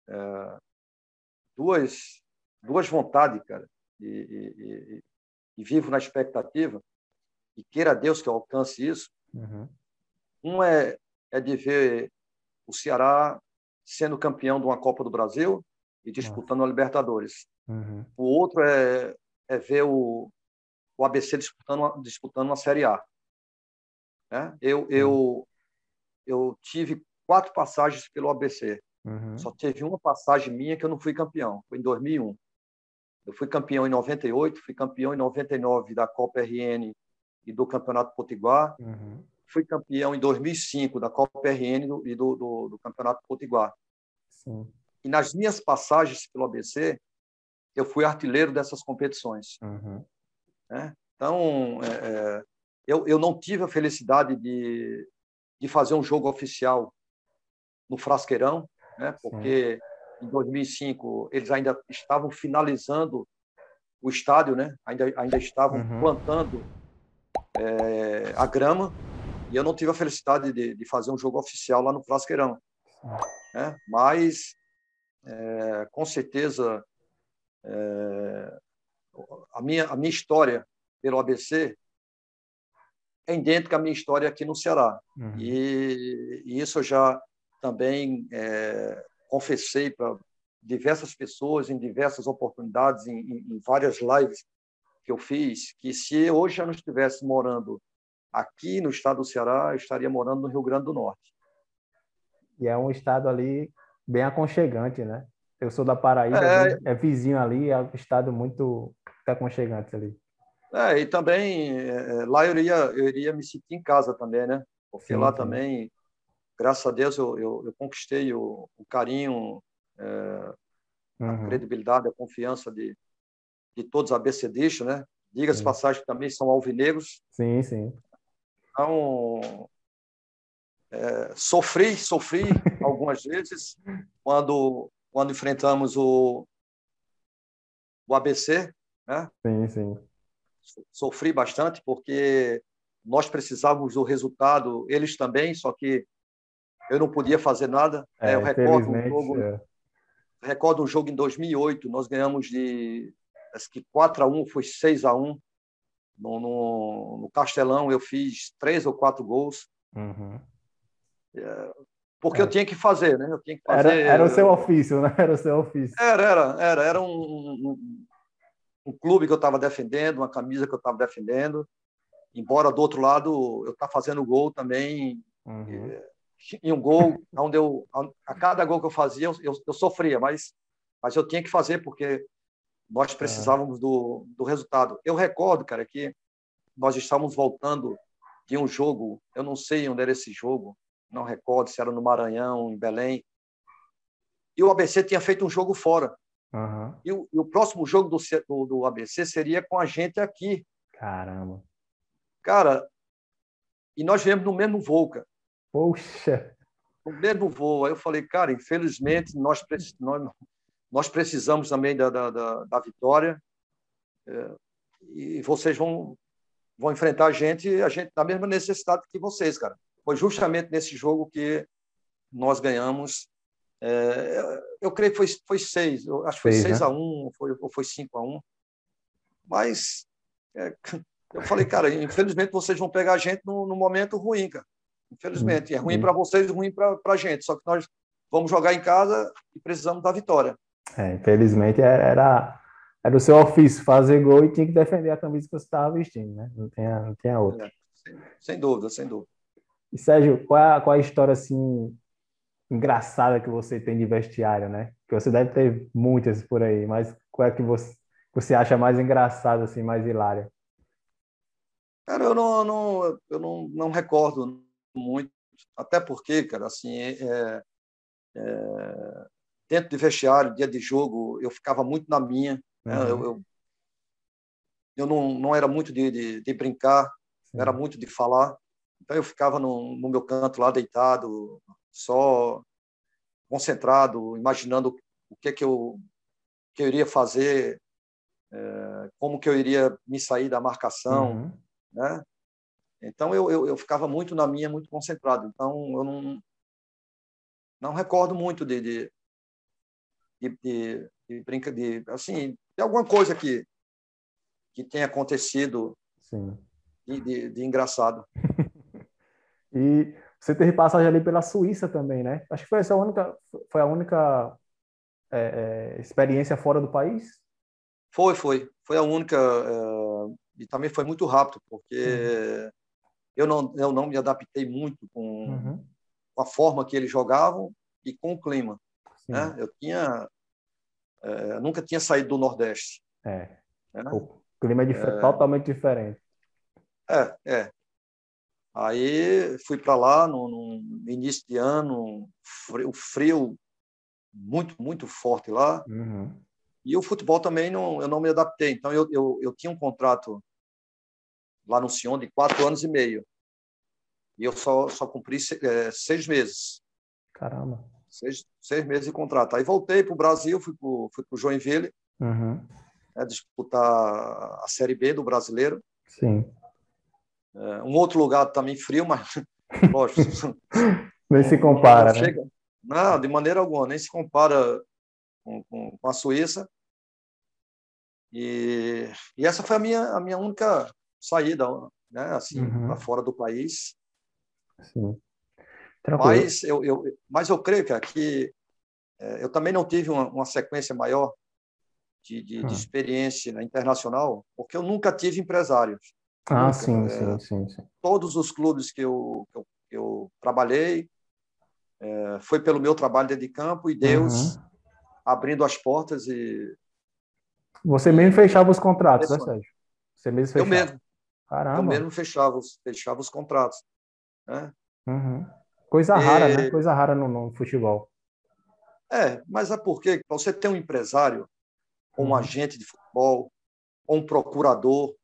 é, duas duas vontades, cara, e, e, e, vivo na expectativa e queira Deus que eu alcance isso. Uhum. Um é é de ver o Ceará sendo campeão de uma Copa do Brasil e disputando a Libertadores. Uhum. O outro é, é ver o, o ABC disputando, disputando uma Série A. Né? Eu, eu, eu tive quatro passagens pelo ABC. Uhum. Só teve uma passagem minha que eu não fui campeão. Foi em 2001. Eu fui campeão em 98, fui campeão em 99 da Copa RN e do Campeonato Potiguar. Uhum fui campeão em 2005 da Copa RN e do, do, do Campeonato Potiguar. Sim. E nas minhas passagens pelo ABC, eu fui artilheiro dessas competições. Uhum. Né? Então, é, é, eu, eu não tive a felicidade de, de fazer um jogo oficial no Frasqueirão, né? porque Sim. em 2005 eles ainda estavam finalizando o estádio, né? ainda, ainda estavam uhum. plantando é, a grama, e eu não tive a felicidade de, de fazer um jogo oficial lá no Frasqueirão. Né? Mas, é, com certeza, é, a, minha, a minha história pelo ABC é idêntica à minha história aqui no Ceará. Uhum. E, e, isso eu já também é, confessei para diversas pessoas em diversas oportunidades, em, em, várias lives que eu fiz, que se hoje eu não estivesse morando aqui no estado do Ceará, eu estaria morando no Rio Grande do Norte. E é um estado ali bem aconchegante, né? Eu sou da Paraíba, é, é vizinho ali, é um estado muito aconchegante ali. É, e também é, lá eu iria, eu iria me sentir em casa também, né? Porque sim, lá sim. também, graças a Deus, eu, eu, eu conquistei o, o carinho, é, uhum. a credibilidade, a confiança de, de todos os ABCDistas, né? Diga-se passagem que também são alvinegros. Sim, sim. Então, é, sofri, sofri algumas vezes quando quando enfrentamos o, o ABC, né? Sim, sim. Sofri bastante porque nós precisávamos do resultado, eles também, só que eu não podia fazer nada. É, eu recordo um jogo, é. recordo um jogo em 2008, nós ganhamos de acho que 4 a 1, foi 6 a 1. No, no, no Castelão eu fiz três ou quatro gols. Uhum. É, porque é. eu tinha que fazer, né? Eu tinha que fazer. Era, era o seu ofício, né? Era o seu ofício. Era, era, era, era um, um, um clube que eu estava defendendo, uma camisa que eu estava defendendo. Embora do outro lado eu estava fazendo gol também. Uhum. E, um gol onde eu a cada gol que eu fazia eu, eu, eu, sofria, mas mas eu tinha que fazer porque nós precisávamos é. do, do resultado. Eu recordo, cara, que nós estávamos voltando de um jogo, eu não sei onde era esse jogo, não recordo se era no Maranhão, em Belém. E o ABC tinha feito um jogo fora. Uhum. E, o, e, o, próximo jogo do, do, do, ABC seria com a gente aqui. Caramba. Cara, e nós viemos no mesmo voo, cara. Poxa! No mesmo voo. Aí eu falei, cara, infelizmente nós, nós, nós precisamos também da, da, da, da vitória. É, e vocês vão, vão enfrentar a gente, a gente na mesma necessidade que vocês, cara foi justamente nesse jogo que nós ganhamos. É, eu creio que foi, foi seis, eu acho que foi seis, seis né? a um, ou foi, ou foi cinco a um. Mas é, eu falei, cara, infelizmente vocês vão pegar a gente no, no momento ruim, cara. Infelizmente. É ruim para vocês, ruim para a gente. Só que nós vamos jogar em casa e precisamos da vitória. É, infelizmente era, era o seu ofício fazer gol e tinha que defender a camisa que você estava vestindo, né? Não tinha, não tinha outra. É, sem, sem dúvida, sem dúvida. E Sérgio, qual é, a, qual é a história assim engraçada que você tem de vestiário, né? Que você deve ter muitas por aí, mas qual é que você, você acha mais engraçada, assim, mais hilária? Cara, eu não, não, eu não, não recordo muito, até porque, cara, assim, é, é, dentro de vestiário, dia de jogo, eu ficava muito na minha, uhum. né? eu, eu, eu, não, não era muito de, de, de brincar, Sim. era muito de falar, então eu ficava no, no meu canto lá deitado, só concentrado, imaginando o que que eu que eu iria fazer, é, como que eu iria me sair da marcação, uhum. né? Então eu, eu, eu, ficava muito na minha, muito concentrado. Então eu não não recordo muito de de, de, de, de brinca de assim de alguma coisa que que tenha acontecido de, de, de engraçado. E você teve passagem ali pela Suíça também, né? Acho que foi essa a única, foi a única é, é, experiência fora do país? Foi, foi. Foi a única. É, e também foi muito rápido, porque. Eu, não, eu não me adaptei muito com, uhum. com, a forma que eles jogavam e com o clima. Né? Eu tinha. É, nunca tinha saído do Nordeste. É. Né? O clima é, é totalmente diferente. É, é. Aí fui para lá no, no, início de ano, frio, frio muito, muito forte lá. Uhum. E o futebol também não, eu não me adaptei. Então, eu, eu, eu tinha um contrato lá no Sion de quatro anos e meio. E eu só, só cumpri é, seis meses. Caramba. Seis, seis meses de contrato. Aí voltei para o Brasil, fui para o Joinville, uhum. né, disputar a Série B do Brasileiro. Sim. É, um outro lugar também frio, mas lógico. nem se compara, não, né? chega, não, de maneira alguma, nem se compara com, com, com a Suíça. E, e, essa foi a minha, a minha única saída, né, assim, uhum. para fora do país. Sim. Mas eu, eu, mas eu creio cara, que é, eu também não tive uma, uma sequência maior de, de, de, hum. experiência internacional, porque eu nunca tive empresários. Ah, nunca, sim, é, sim, sim, sim, Todos os clubes que eu, que eu, que eu trabalhei é, foi pelo meu trabalho dentro de campo e Deus uhum. abrindo as portas e você mesmo fechava os contratos, né, Sérgio? Você mesmo fechava? Eu mesmo. Caramba. Eu mesmo fechava, fechava os contratos. Né? Uhum. Coisa e... rara, né? Coisa rara no, no, futebol. É, mas é porque você tem um empresário, ou um uhum. agente de futebol, ou um procurador,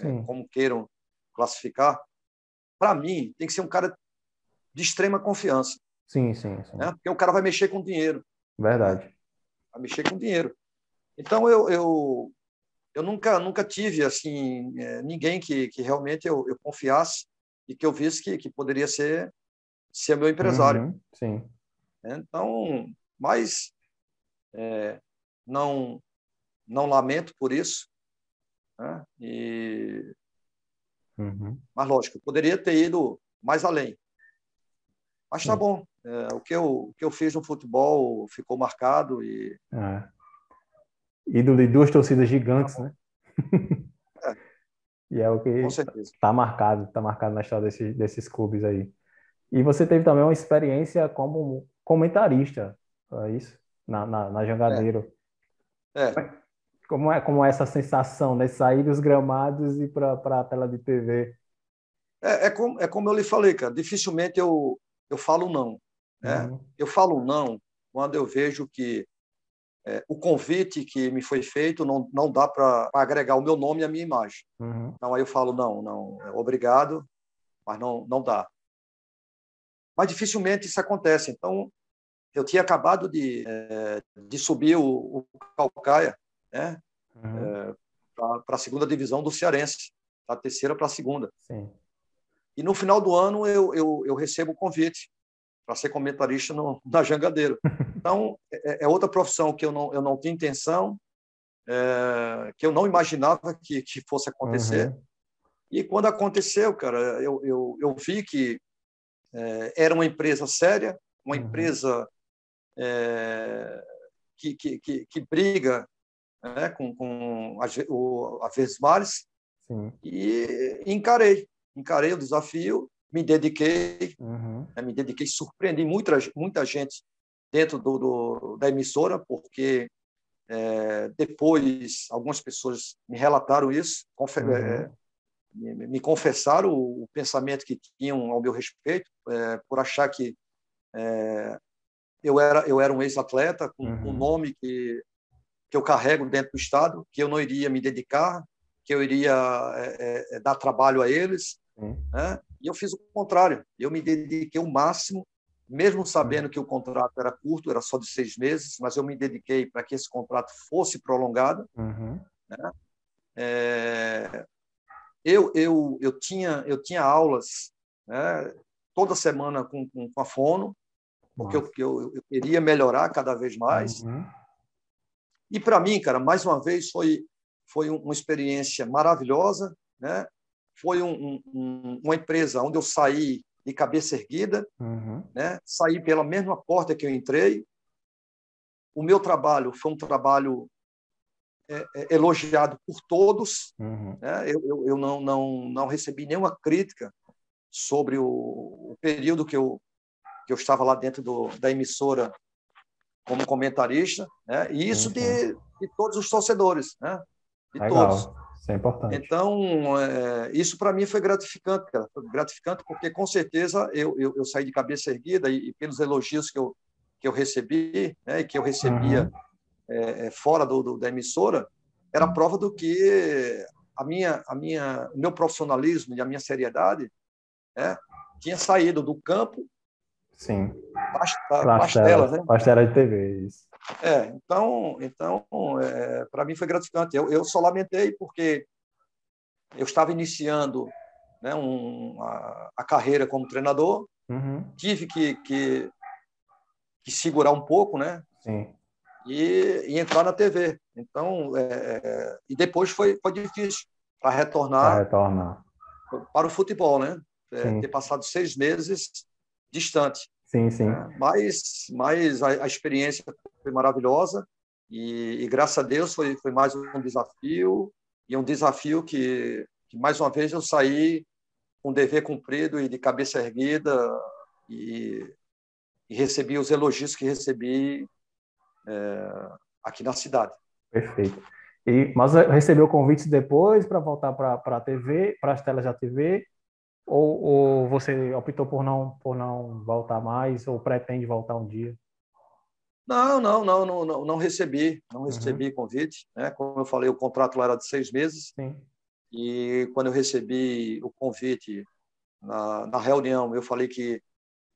né, como queiram classificar, para mim, tem que ser um cara de extrema confiança. Sim, sim, sim. Né? Porque o cara vai mexer com dinheiro. Verdade. Vai mexer com dinheiro. Então, eu, eu, eu nunca, nunca tive assim é, ninguém que, que realmente eu, eu confiasse e que eu visse que, que poderia ser, ser meu empresário. Uhum, sim. Então, mas é, não, não lamento por isso. Né? E, uhum. Mas, lógico, poderia ter ido mais além. Mas tá bom. É, o, que eu, o que eu fiz no futebol ficou marcado e. É. Ídolo de duas torcidas gigantes, né? É. e é o que está marcado, está marcado na história desses, desses clubes aí. E você teve também uma experiência como comentarista, é isso? Na, na, na Jangadeiro. É. é. Como é como é essa sensação, né? Sair dos gramados e para a tela de TV? É, é, como, é como eu lhe falei, cara. Dificilmente eu, eu falo não. Né? Uhum. Eu falo não quando eu vejo que é, o convite que me foi feito não, não dá para agregar o meu nome e a minha imagem. Uhum. Então aí eu falo não, não, é, obrigado, mas não, não dá. Mas dificilmente isso acontece. Então eu tinha acabado de, é, de subir o, o Calcaia, né, uhum. é, para a segunda divisão do Cearense, da terceira para a segunda. Sim. E no final do ano eu, eu, eu recebo o convite para ser comentarista no, na Jangadeiro. Então, é, é, outra profissão que eu não, eu não tinha intenção, é, que eu não imaginava que, que fosse acontecer. Uhum. E quando aconteceu, cara, eu, eu, eu vi que é, era uma empresa séria, uma uhum. empresa é, que, que, que, que, briga né, com, com a, o, a Vesmares, e encarei. Encarei o desafio me dediquei, uhum. né, me dediquei, surpreendi muita, muita gente dentro do, do da emissora, porque é, depois algumas pessoas me relataram isso, uhum. é, me, me, confessaram o, o, pensamento que tinham ao meu respeito, é, por achar que é, eu era eu era um ex-atleta com uhum. um nome que que eu carrego dentro do estado, que eu não iria me dedicar, que eu iria é, é, dar trabalho a eles, né? E eu fiz o contrário. Eu me dediquei o máximo, mesmo sabendo que o contrato era curto, era só de seis meses, mas eu me dediquei para que esse contrato fosse prolongado. Uhum. Né? É... Eu, eu, eu, tinha, eu tinha aulas né? toda semana com, com, com a Fono, porque eu, eu, eu, queria melhorar cada vez mais. Uhum. E para mim, cara, mais uma vez foi foi uma experiência maravilhosa, né? Foi um, um, uma empresa onde eu saí de cabeça erguida, uhum. né? saí pela mesma porta que eu entrei. O meu trabalho foi um trabalho é, é, elogiado por todos. Uhum. Né? Eu, eu, eu, não, não, não recebi nenhuma crítica sobre o, o período que eu, que eu estava lá dentro do, da emissora como comentarista, né? e isso uhum. de, de todos os torcedores, né? de Legal. todos. Isso é importante. Então, é, isso para mim foi gratificante, cara. Foi gratificante porque, com certeza, eu, eu, eu saí de cabeça erguida e, e, pelos elogios que eu, que eu recebi, né, e que eu recebia uhum. é, fora do, do, da emissora, era prova do que a minha, a minha, o meu profissionalismo e a minha seriedade né, tinha saído do campo Sim. Para as telas, né? Para de TV, isso. É, então, então é, para mim foi gratificante. Eu, eu só lamentei porque eu estava iniciando né, um, a, a, carreira como treinador, uhum. tive que, que, que, segurar um pouco, né? Sim. E, e entrar na TV. Então, é, é, e depois foi, foi difícil para retornar, retornar para o futebol, né? É, ter passado seis meses distante. Sim, sim. É, mas mas a, a, experiência foi maravilhosa e, e, graças a Deus foi, foi mais um desafio e um desafio que, que mais uma vez eu saí com dever cumprido e de cabeça erguida e, e recebi os elogios que recebi é, aqui na cidade. Perfeito. E, mas recebeu convites depois para voltar para a TV, para as telas da TV, ou, ou você optou por não, por não voltar mais, ou pretende voltar um dia? Não, não, não, não, não, não recebi, não recebi uhum. convite. Né? Como eu falei, o contrato lá era de seis meses. Sim. E quando eu recebi o convite na, na reunião, eu falei que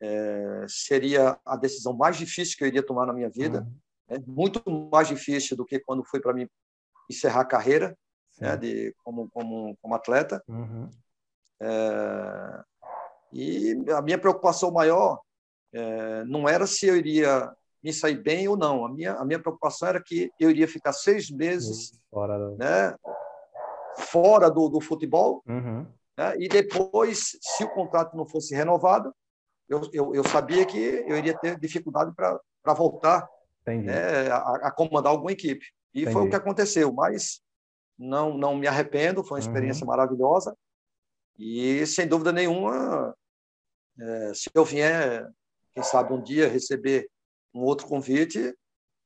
é, seria a decisão mais difícil que eu iria tomar na minha vida, uhum. né? muito mais difícil do que quando foi para mim encerrar a carreira né? de, como, como, como atleta. Uhum. É, e a minha preocupação maior é, não era se eu iria me sair bem ou não. A minha, a minha preocupação era que eu iria ficar seis meses fora, do... né, fora do, do futebol. Uhum. Né, e depois, se o contrato não fosse renovado, eu, eu, eu sabia que eu iria ter dificuldade para voltar né, a, a, comandar alguma equipe. E Entendi. foi o que aconteceu. Mas não, não me arrependo, foi uma experiência uhum. maravilhosa. E, sem dúvida nenhuma, é, se eu vier, quem sabe um dia, receber um outro convite,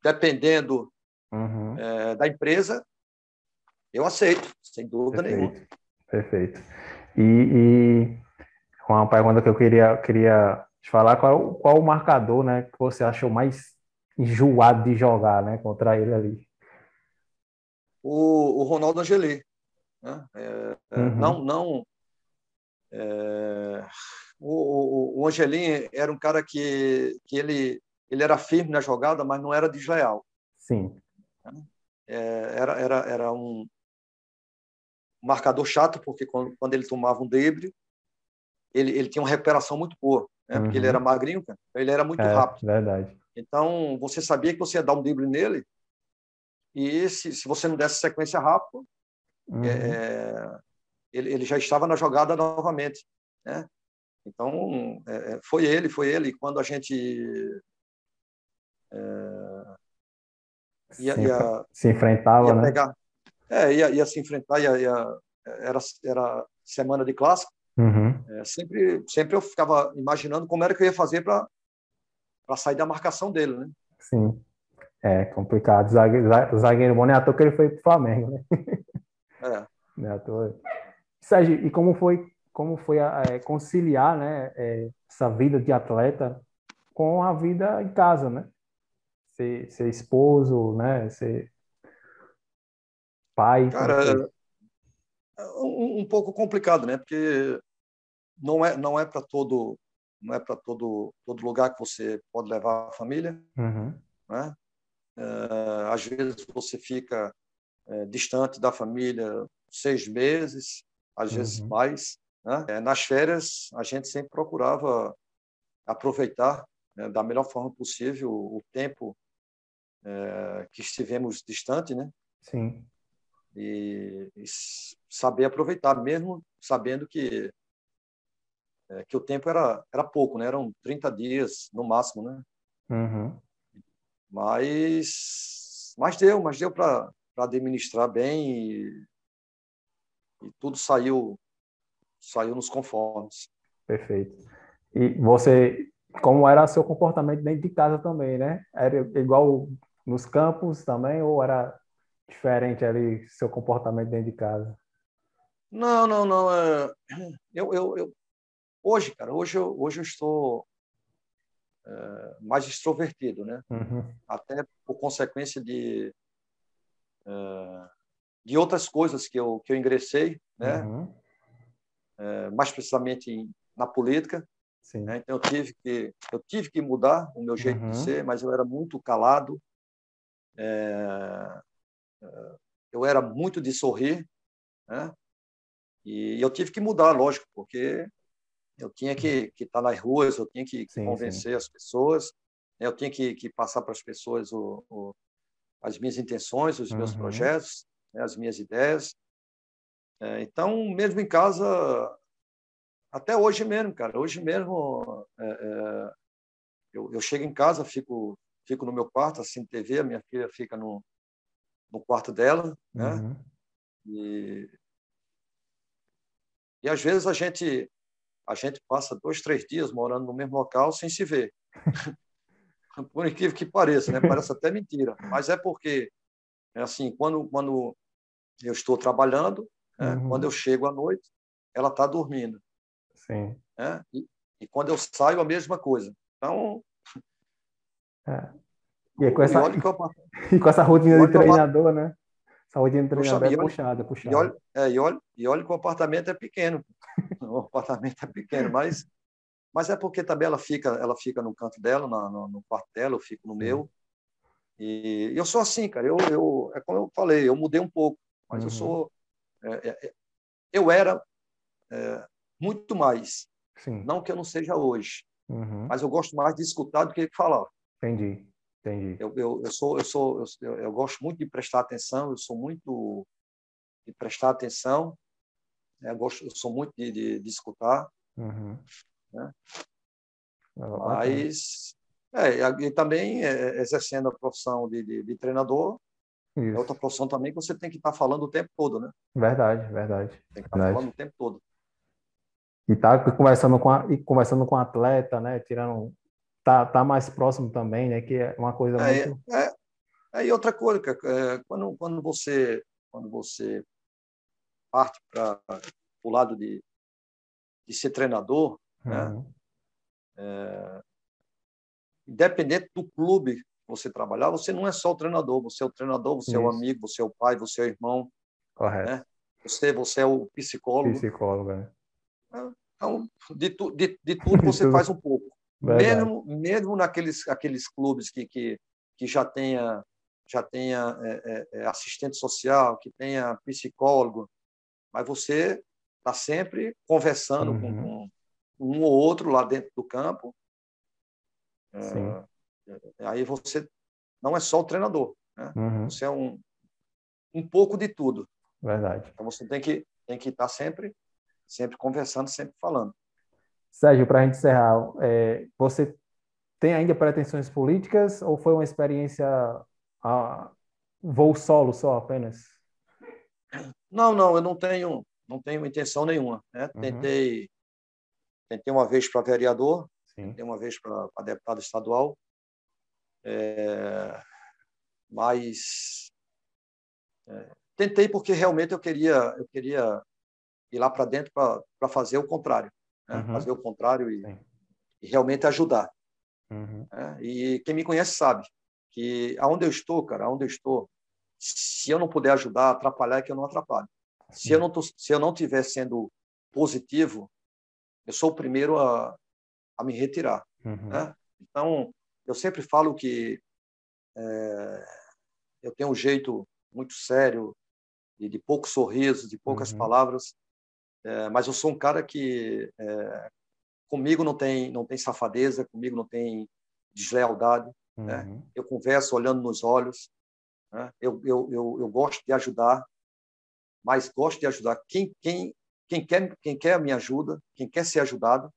dependendo uhum. é, da empresa, eu aceito, sem dúvida Perfeito. nenhuma. Perfeito. E, e uma pergunta que eu queria, queria te falar, qual, qual o marcador né, que você achou mais enjoado de jogar né, contra ele ali? O, o Ronaldo Angeli. Né? É, é uhum. Não, não é, o, o, o Angelim era um cara que, que ele, ele era firme na jogada, mas não era desleal. Sim. É, era, era, era um marcador chato, porque quando, quando ele tomava um drible, ele, ele tinha uma recuperação muito boa, né? porque ele uhum. era magrinho, cara. ele era muito é, rápido. Verdade. Então, você sabia que você ia dar um drible nele, e se, se você não desse sequência rápida, uhum. é, ele, ele já estava na jogada novamente, né? Então é, é foi ele, foi ele. Quando a gente é, ia, se, ia, se enfrentava, ia né? Pegar, é, ia, ia se enfrentar, ia, ia, era era semana de clássico. Uhum. É, sempre sempre eu ficava imaginando como era que eu ia fazer para sair da marcação dele, né? Sim. É complicado. Zagueiro, zagueiro bom, nem à toa que ele foi para o Flamengo, né? É. Não é à toa. Sérgio, e como foi, como foi é, conciliar né, é, essa vida de atleta com a vida em casa, né? Ser, ser esposo, né? Ser pai. Cara, é um, um, pouco complicado, né? Porque não é não é para todo não é para todo todo lugar que você pode levar a família, uhum. né? É, às vezes você fica é, distante da família seis meses, às uhum. vezes mais. Né? É, nas férias, a gente sempre procurava aproveitar né, da melhor forma possível o tempo é, que estivemos distante, né? Sim. E, e, saber aproveitar, mesmo sabendo que é, que o tempo era era pouco, né? Eram 30 dias no máximo, né? Uhum. Mas mas deu, mas deu para administrar bem e, e tudo saiu saiu nos conformes. Perfeito. E você, como era seu comportamento dentro de casa também, né? Era igual nos campos também ou era diferente ali seu comportamento dentro de casa? Não, não, não. É... Eu, eu, eu, hoje, cara, hoje eu, hoje eu estou é... mais extrovertido, né? Uhum. Até por consequência de é, de outras coisas que eu que eu ingressei, né? Uhum. É, mais precisamente na política. Sim. Né? Então eu tive que eu tive que mudar o meu jeito Uhum. de ser, mas eu era muito calado. É, é, eu era muito de sorrir, né? E eu tive que mudar, lógico, porque eu tinha que que estar nas ruas, eu tinha que, Sim, convencer as pessoas, né? eu tinha que, que passar para as pessoas o, o, as minhas intenções, os meus Uhum. projetos, né? as minhas ideias. É, então, mesmo em casa, até hoje mesmo, cara, hoje mesmo é, é, eu, eu chego em casa, fico fico no meu quarto, assistindo TV, a minha filha fica no, no quarto dela, né? Uhum. E, e às vezes a gente a gente passa dois, três dias morando no mesmo local sem se ver. Por incrível que pareça, né? Parece até mentira, mas é porque é assim, quando quando eu estou trabalhando, né? Uhum. quando eu chego à noite, ela está dormindo, Sim. né? E, e quando eu saio a mesma coisa. Então, É. E, com essa, e eu, e com essa rotina de que eu- treinador, né? Essa rotina de treinador é puxada, é E puxada. olha, é, e, olha, e olha que o apartamento é pequeno. O apartamento é pequeno, mas, mas é porque também ela fica, ela fica no canto dela, na- no, no quarto dela, eu fico no meu. E eu sou assim, cara. Eu, eu, é como eu falei, eu mudei um pouco, mas eu Uhum. sou. é, é, é, eu era é, muito mais. Sim. Não que eu não seja hoje, Uhum. mas eu gosto mais de escutar do que de falar. Entendi. Entendi. Eu, eu, eu sou, eu sou, eu, eu gosto muito de prestar atenção. Eu sou muito de prestar atenção. né? Eu gosto, eu sou muito de, de, de escutar. Uhum. Né? Ah. Mas é, e e também é, exercendo a profissão de, de, de treinador, é Isso. outra profissão também que você tem que estar falando o tempo todo, né? Verdade, verdade. Tem que estar Verdade. falando o tempo todo. E tá conversando com a, e conversando com o atleta, né? Tirando tá, tá mais próximo também, né? Que é uma coisa É, muito é, é, e outra coisa, é, quando, quando você quando você parte para o lado de, de ser treinador, né? Uhum. independente do clube você trabalhar, você não é só o treinador, você é o treinador, você é o Isso. amigo, você é o pai, você é o irmão, correto. né? você, você é o psicólogo. Psicólogo, né? Então, de, tu, de, de tudo você tudo. faz um pouco. Verdade. Mesmo, mesmo naqueles aqueles clubes que, que, que já tenha, já tenha é, é, é, assistente social, que tenha psicólogo, mas você está sempre conversando com, Uhum. com um ou outro lá dentro do campo. É, Sim. Aí você não é só o treinador, né? Uhum. você é um, um pouco de tudo. Verdade. Então você tem que tem que estar sempre sempre conversando, sempre falando. Sérgio, para a gente encerrar, é, você tem ainda pretensões políticas ou foi uma experiência a voo solo só apenas? Não, não, eu não tenho não tenho intenção nenhuma. Né? Uhum. Tentei tentei uma vez para vereador, Sim. tentei uma vez para deputado estadual, é, mas é, tentei porque realmente eu queria eu queria ir lá para dentro para fazer o contrário, né? Uhum. fazer o contrário e, e realmente ajudar. Uhum. né? E quem me conhece sabe que aonde eu estou, cara, aonde eu estou, se eu não puder ajudar, atrapalhar é que eu não atrapalho. Se eu não tô, se eu não estiver sendo positivo, eu sou o primeiro a, a me retirar. Uhum. Né? Então, eu sempre falo que é, eu tenho um jeito muito sério, de, de poucos sorrisos, de poucas Uhum. palavras, é, mas eu sou um cara que é, comigo não tem não tem safadeza, comigo não tem deslealdade. né? Uhum. Eu converso olhando nos olhos. Né? Eu, eu, eu, eu gosto de ajudar, mas gosto de ajudar quem quem quem quer quem quer a minha ajuda, quem quer ser ajudado,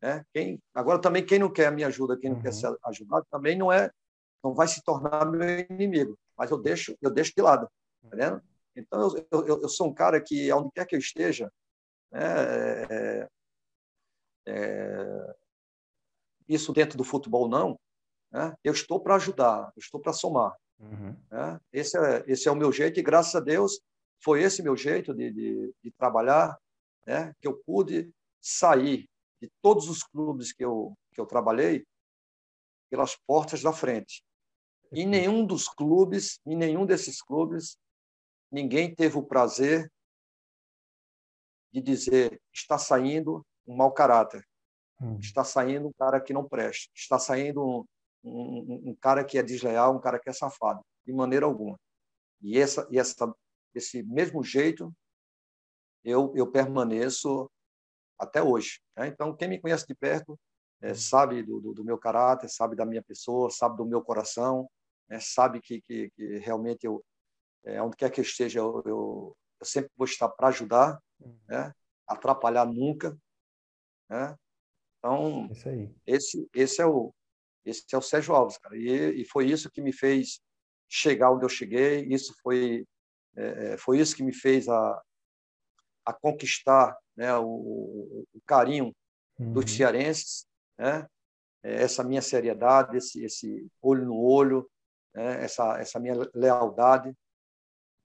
né? Quem agora também quem não quer a minha ajuda, quem não Uhum. quer ser ajudado também não é não vai se tornar meu inimigo, mas eu deixo eu deixo de lado, tá entendendo? Então eu, eu, eu sou um cara que aonde quer que eu esteja, né? é, é, isso dentro do futebol não, né? Eu estou para ajudar, eu estou para somar. Uhum. Né? Esse, é, esse é o meu jeito, e graças a Deus foi esse meu jeito de, de, de trabalhar, né? que eu pude sair de todos os clubes que eu, que eu trabalhei, pelas portas da frente. Em nenhum dos clubes, em nenhum desses clubes, ninguém teve o prazer de dizer está saindo um mau caráter, hum. está saindo um cara que não presta, está saindo um, um, um, cara que é desleal, um cara que é safado, de maneira alguma. E essa, e essa, esse mesmo jeito eu, eu permaneço até hoje. Né? Então, quem me conhece de perto é, sabe do, do, do, meu caráter, sabe da minha pessoa, sabe do meu coração, né? sabe que, que, que, realmente eu, é, onde quer que eu esteja, eu, eu, eu sempre vou estar para ajudar, uhum. né? atrapalhar nunca. Né? Então, esse, esse, é o, esse é o Sérgio Alves, cara. E, e foi isso que me fez chegar onde eu cheguei, isso foi, é, é foi isso que me fez a, a conquistar né, o, o carinho uhum. dos cearenses, né? É, essa minha seriedade, esse, esse olho no olho, né? essa, essa minha lealdade.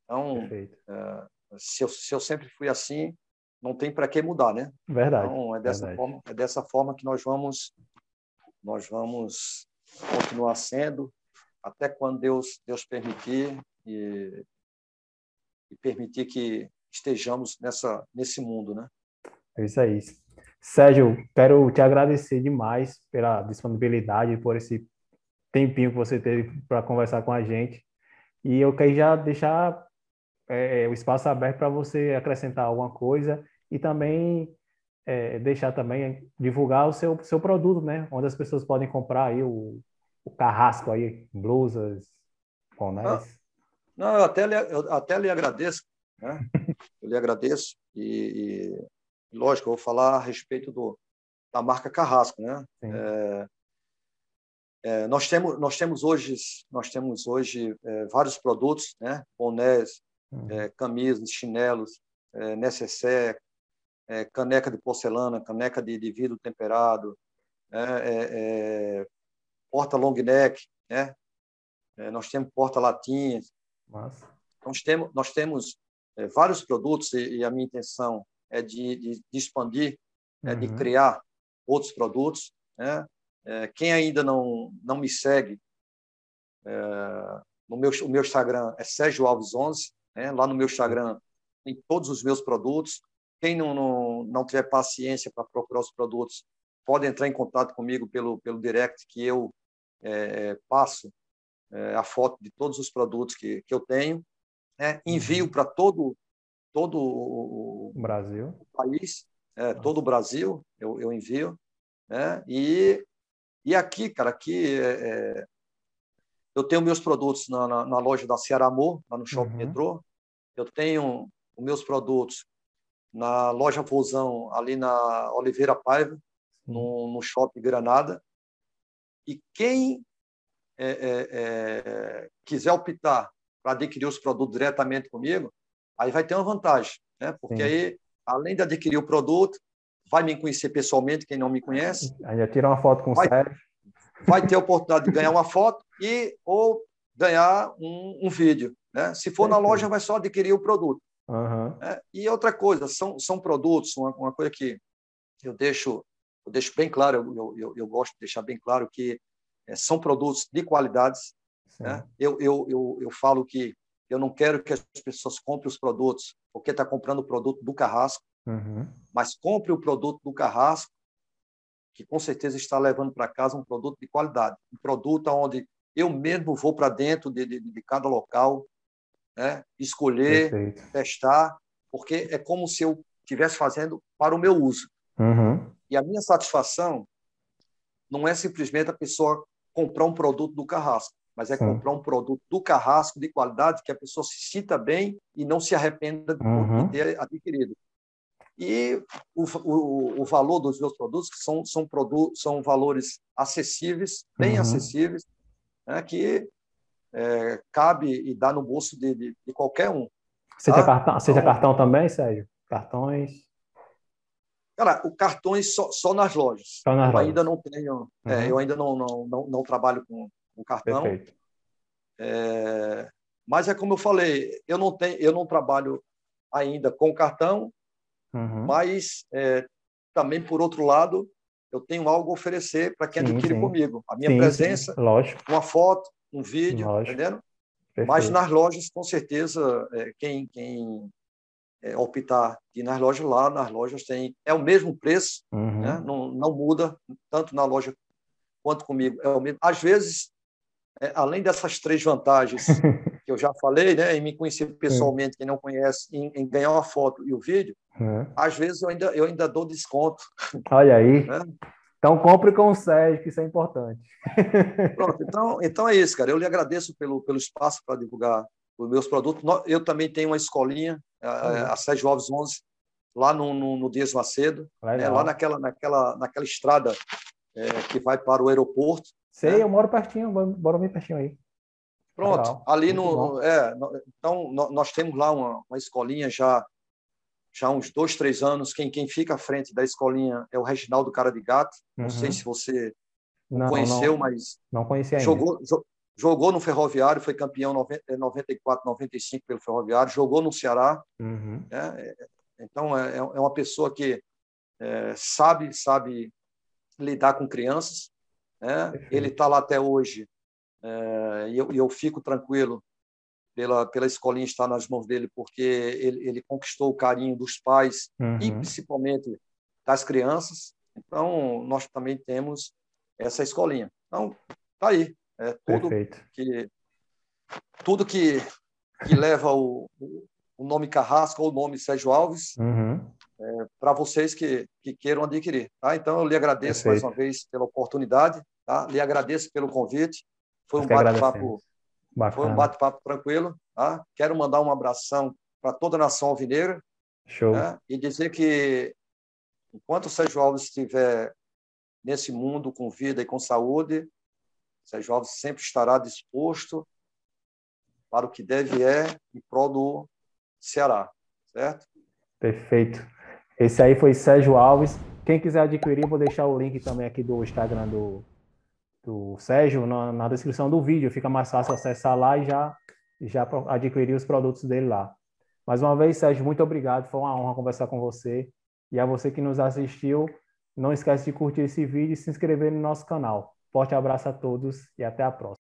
Então, é, se, eu, se eu sempre fui assim, não tem para que mudar, né? Verdade. Então, é dessa, verdade. Forma, é dessa forma que nós vamos, nós vamos continuar sendo até quando Deus, Deus permitir e, e permitir que estejamos nessa, nesse mundo, né? É isso aí. Sérgio, quero te agradecer demais pela disponibilidade, por esse tempinho que você teve para conversar com a gente. E eu quero já deixar é, o espaço aberto para você acrescentar alguma coisa e também é, deixar também divulgar o seu, seu produto, né? Onde as pessoas podem comprar aí o, o carrasco aí, blusas, bonés. Ah, não, eu até lhe, eu até lhe agradeço, né? eu lhe agradeço e, e, lógico, eu vou falar a respeito do, da marca Carrasco, né? É, é, nós temos nós temos hoje nós temos hoje é, vários produtos, né? Bonés, uhum. É, camisas, chinelos, é, necessaire, é, caneca de porcelana, caneca de, de vidro temperado, né? é, porta long neck, né? Nós temos porta latinhas. Nós temos, nós temos é, vários produtos e, e, a minha intenção é de, de, de expandir, uhum. é de criar outros produtos. Né? É, quem ainda não, não me segue, no meu, o meu Instagram é Sérgio Alves 11, né? lá no meu Instagram tem todos os meus produtos. Quem não, não, não tiver paciência para procurar os produtos, pode entrar em contato comigo pelo, pelo direct que eu é, passo é, a foto de todos os produtos que, que eu tenho, né? envio uhum. para todo, todo o Brasil. O país, é, todo o Brasil, eu, eu envio. Né? E, e aqui, cara, aqui é, é, eu tenho meus produtos na, na, na loja da Ceará Amor, lá no Shopping uhum. Metrô. Eu tenho os meus produtos na loja Vozão, ali na Oliveira Paiva, no, no Shopping Granada. E quem é, é, é, quiser optar para adquirir os produtos diretamente comigo, aí vai ter uma vantagem, né? Porque Sim. aí, além de adquirir o produto, vai me conhecer pessoalmente, quem não me conhece. Aí tira uma foto com o Sérgio. Vai ter a oportunidade de ganhar uma foto e ou ganhar um, um vídeo. Né? Se for na loja, vai só adquirir o produto. Uhum. É, e outra coisa, são, são produtos, uma, uma coisa que eu deixo eu deixo bem claro, eu, eu, eu gosto de deixar bem claro que é, são produtos de qualidades. Né? Eu, eu, eu, eu falo que eu não quero que as pessoas comprem os produtos porque está comprando o produto do Carrasco, uhum. mas compre o produto do Carrasco, que com certeza está levando para casa um produto de qualidade, um produto onde eu mesmo vou para dentro de, de, de, cada local, né? escolher, Perfeito. testar, porque é como se eu estivesse fazendo para o meu uso. Uhum. E a minha satisfação não é simplesmente a pessoa comprar um produto do Carrasco, mas é Sim. comprar um produto do Carrasco de qualidade que a pessoa se sinta bem e não se arrependa uhum. de ter adquirido. E o, o, o, valor dos meus produtos que são são produtos são valores acessíveis, bem uhum. acessíveis, né, que é, cabe e dá no bolso de, de, de qualquer um. Você tá? cartão, então, cartão também, Sérgio? Cartões? Cara, o cartões só, só nas lojas. Só nas eu lojas. ainda não tenho, é, uhum. é, eu ainda não, não, não, não trabalho com, com cartão. Perfeito. É, mas é como eu falei, eu não tenho, eu não trabalho ainda com cartão, uhum. mas é, também por outro lado eu tenho algo a oferecer para quem sim, adquire sim. comigo. A minha sim, presença, lógico. uma foto, um vídeo, lógico. entendendo? Perfeito. Mas nas lojas, com certeza, é, quem, quem é, optar de ir nas lojas lá, nas lojas tem é o mesmo preço, uhum. né? não, não muda tanto na loja quanto comigo é o mesmo. Às vezes, é, além dessas três vantagens que eu já falei, né, em me conhecer pessoalmente, quem não conhece, em, em ganhar uma foto e o vídeo, uhum. às vezes eu ainda eu ainda dou desconto. Olha aí. Né? Então compre com o Sérgio, que isso é importante. Pronto, então, então é isso, cara. Eu lhe agradeço pelo, pelo espaço para divulgar os meus produtos. Eu também tenho uma escolinha, a, a Sérgio Alves 11, lá no, no, no Dias Macedo, né, lá naquela, naquela, naquela estrada é, que vai para o aeroporto. Sei, né? eu moro pertinho, moro bem pertinho aí. Pronto, Legal. ali no. É, então, nós temos lá uma, uma escolinha já já há uns dois, três anos. Quem, quem fica à frente da escolinha é o Reginaldo Cara de Gato. Não uhum. sei se você não, conheceu, não, mas. Não conhecia ainda. Jogou, jogou no Ferroviário, foi campeão 94, 95 pelo Ferroviário, jogou no Ceará. Uhum. Né? Então, é, é uma pessoa que é, sabe, sabe lidar com crianças. Né? Ele está lá até hoje é, e, eu, eu fico tranquilo pela, pela escolinha estar nas mãos dele, porque ele, ele conquistou o carinho dos pais uhum. e principalmente das crianças. Então, nós também temos essa escolinha. Então, tá aí. É tudo Perfeito. que tudo que, que leva o, o nome Carrasco ou o nome Sérgio Alves uhum é, para vocês que, que queiram adquirir. Tá? Então, eu lhe agradeço Perfeito. mais uma vez pela oportunidade, tá? lhe agradeço pelo convite. Foi um bate-papo foi um bate-papo tranquilo. Tá? Quero mandar um abração para toda a nação alvineira Show. Né? e dizer que enquanto o Sérgio Alves estiver nesse mundo com vida e com saúde, o Sérgio Alves sempre estará disposto para o que deve é em prol do Ceará, certo? Perfeito. Esse aí foi Sérgio Alves. Quem quiser adquirir, vou deixar o link também aqui do Instagram do, do Sérgio na, na descrição do vídeo. Fica mais fácil acessar lá e já, já adquirir os produtos dele lá. Mais uma vez, Sérgio, muito obrigado. Foi uma honra conversar com você. E a você que nos assistiu, não esquece de curtir esse vídeo e se inscrever no nosso canal. Forte abraço a todos e até a próxima.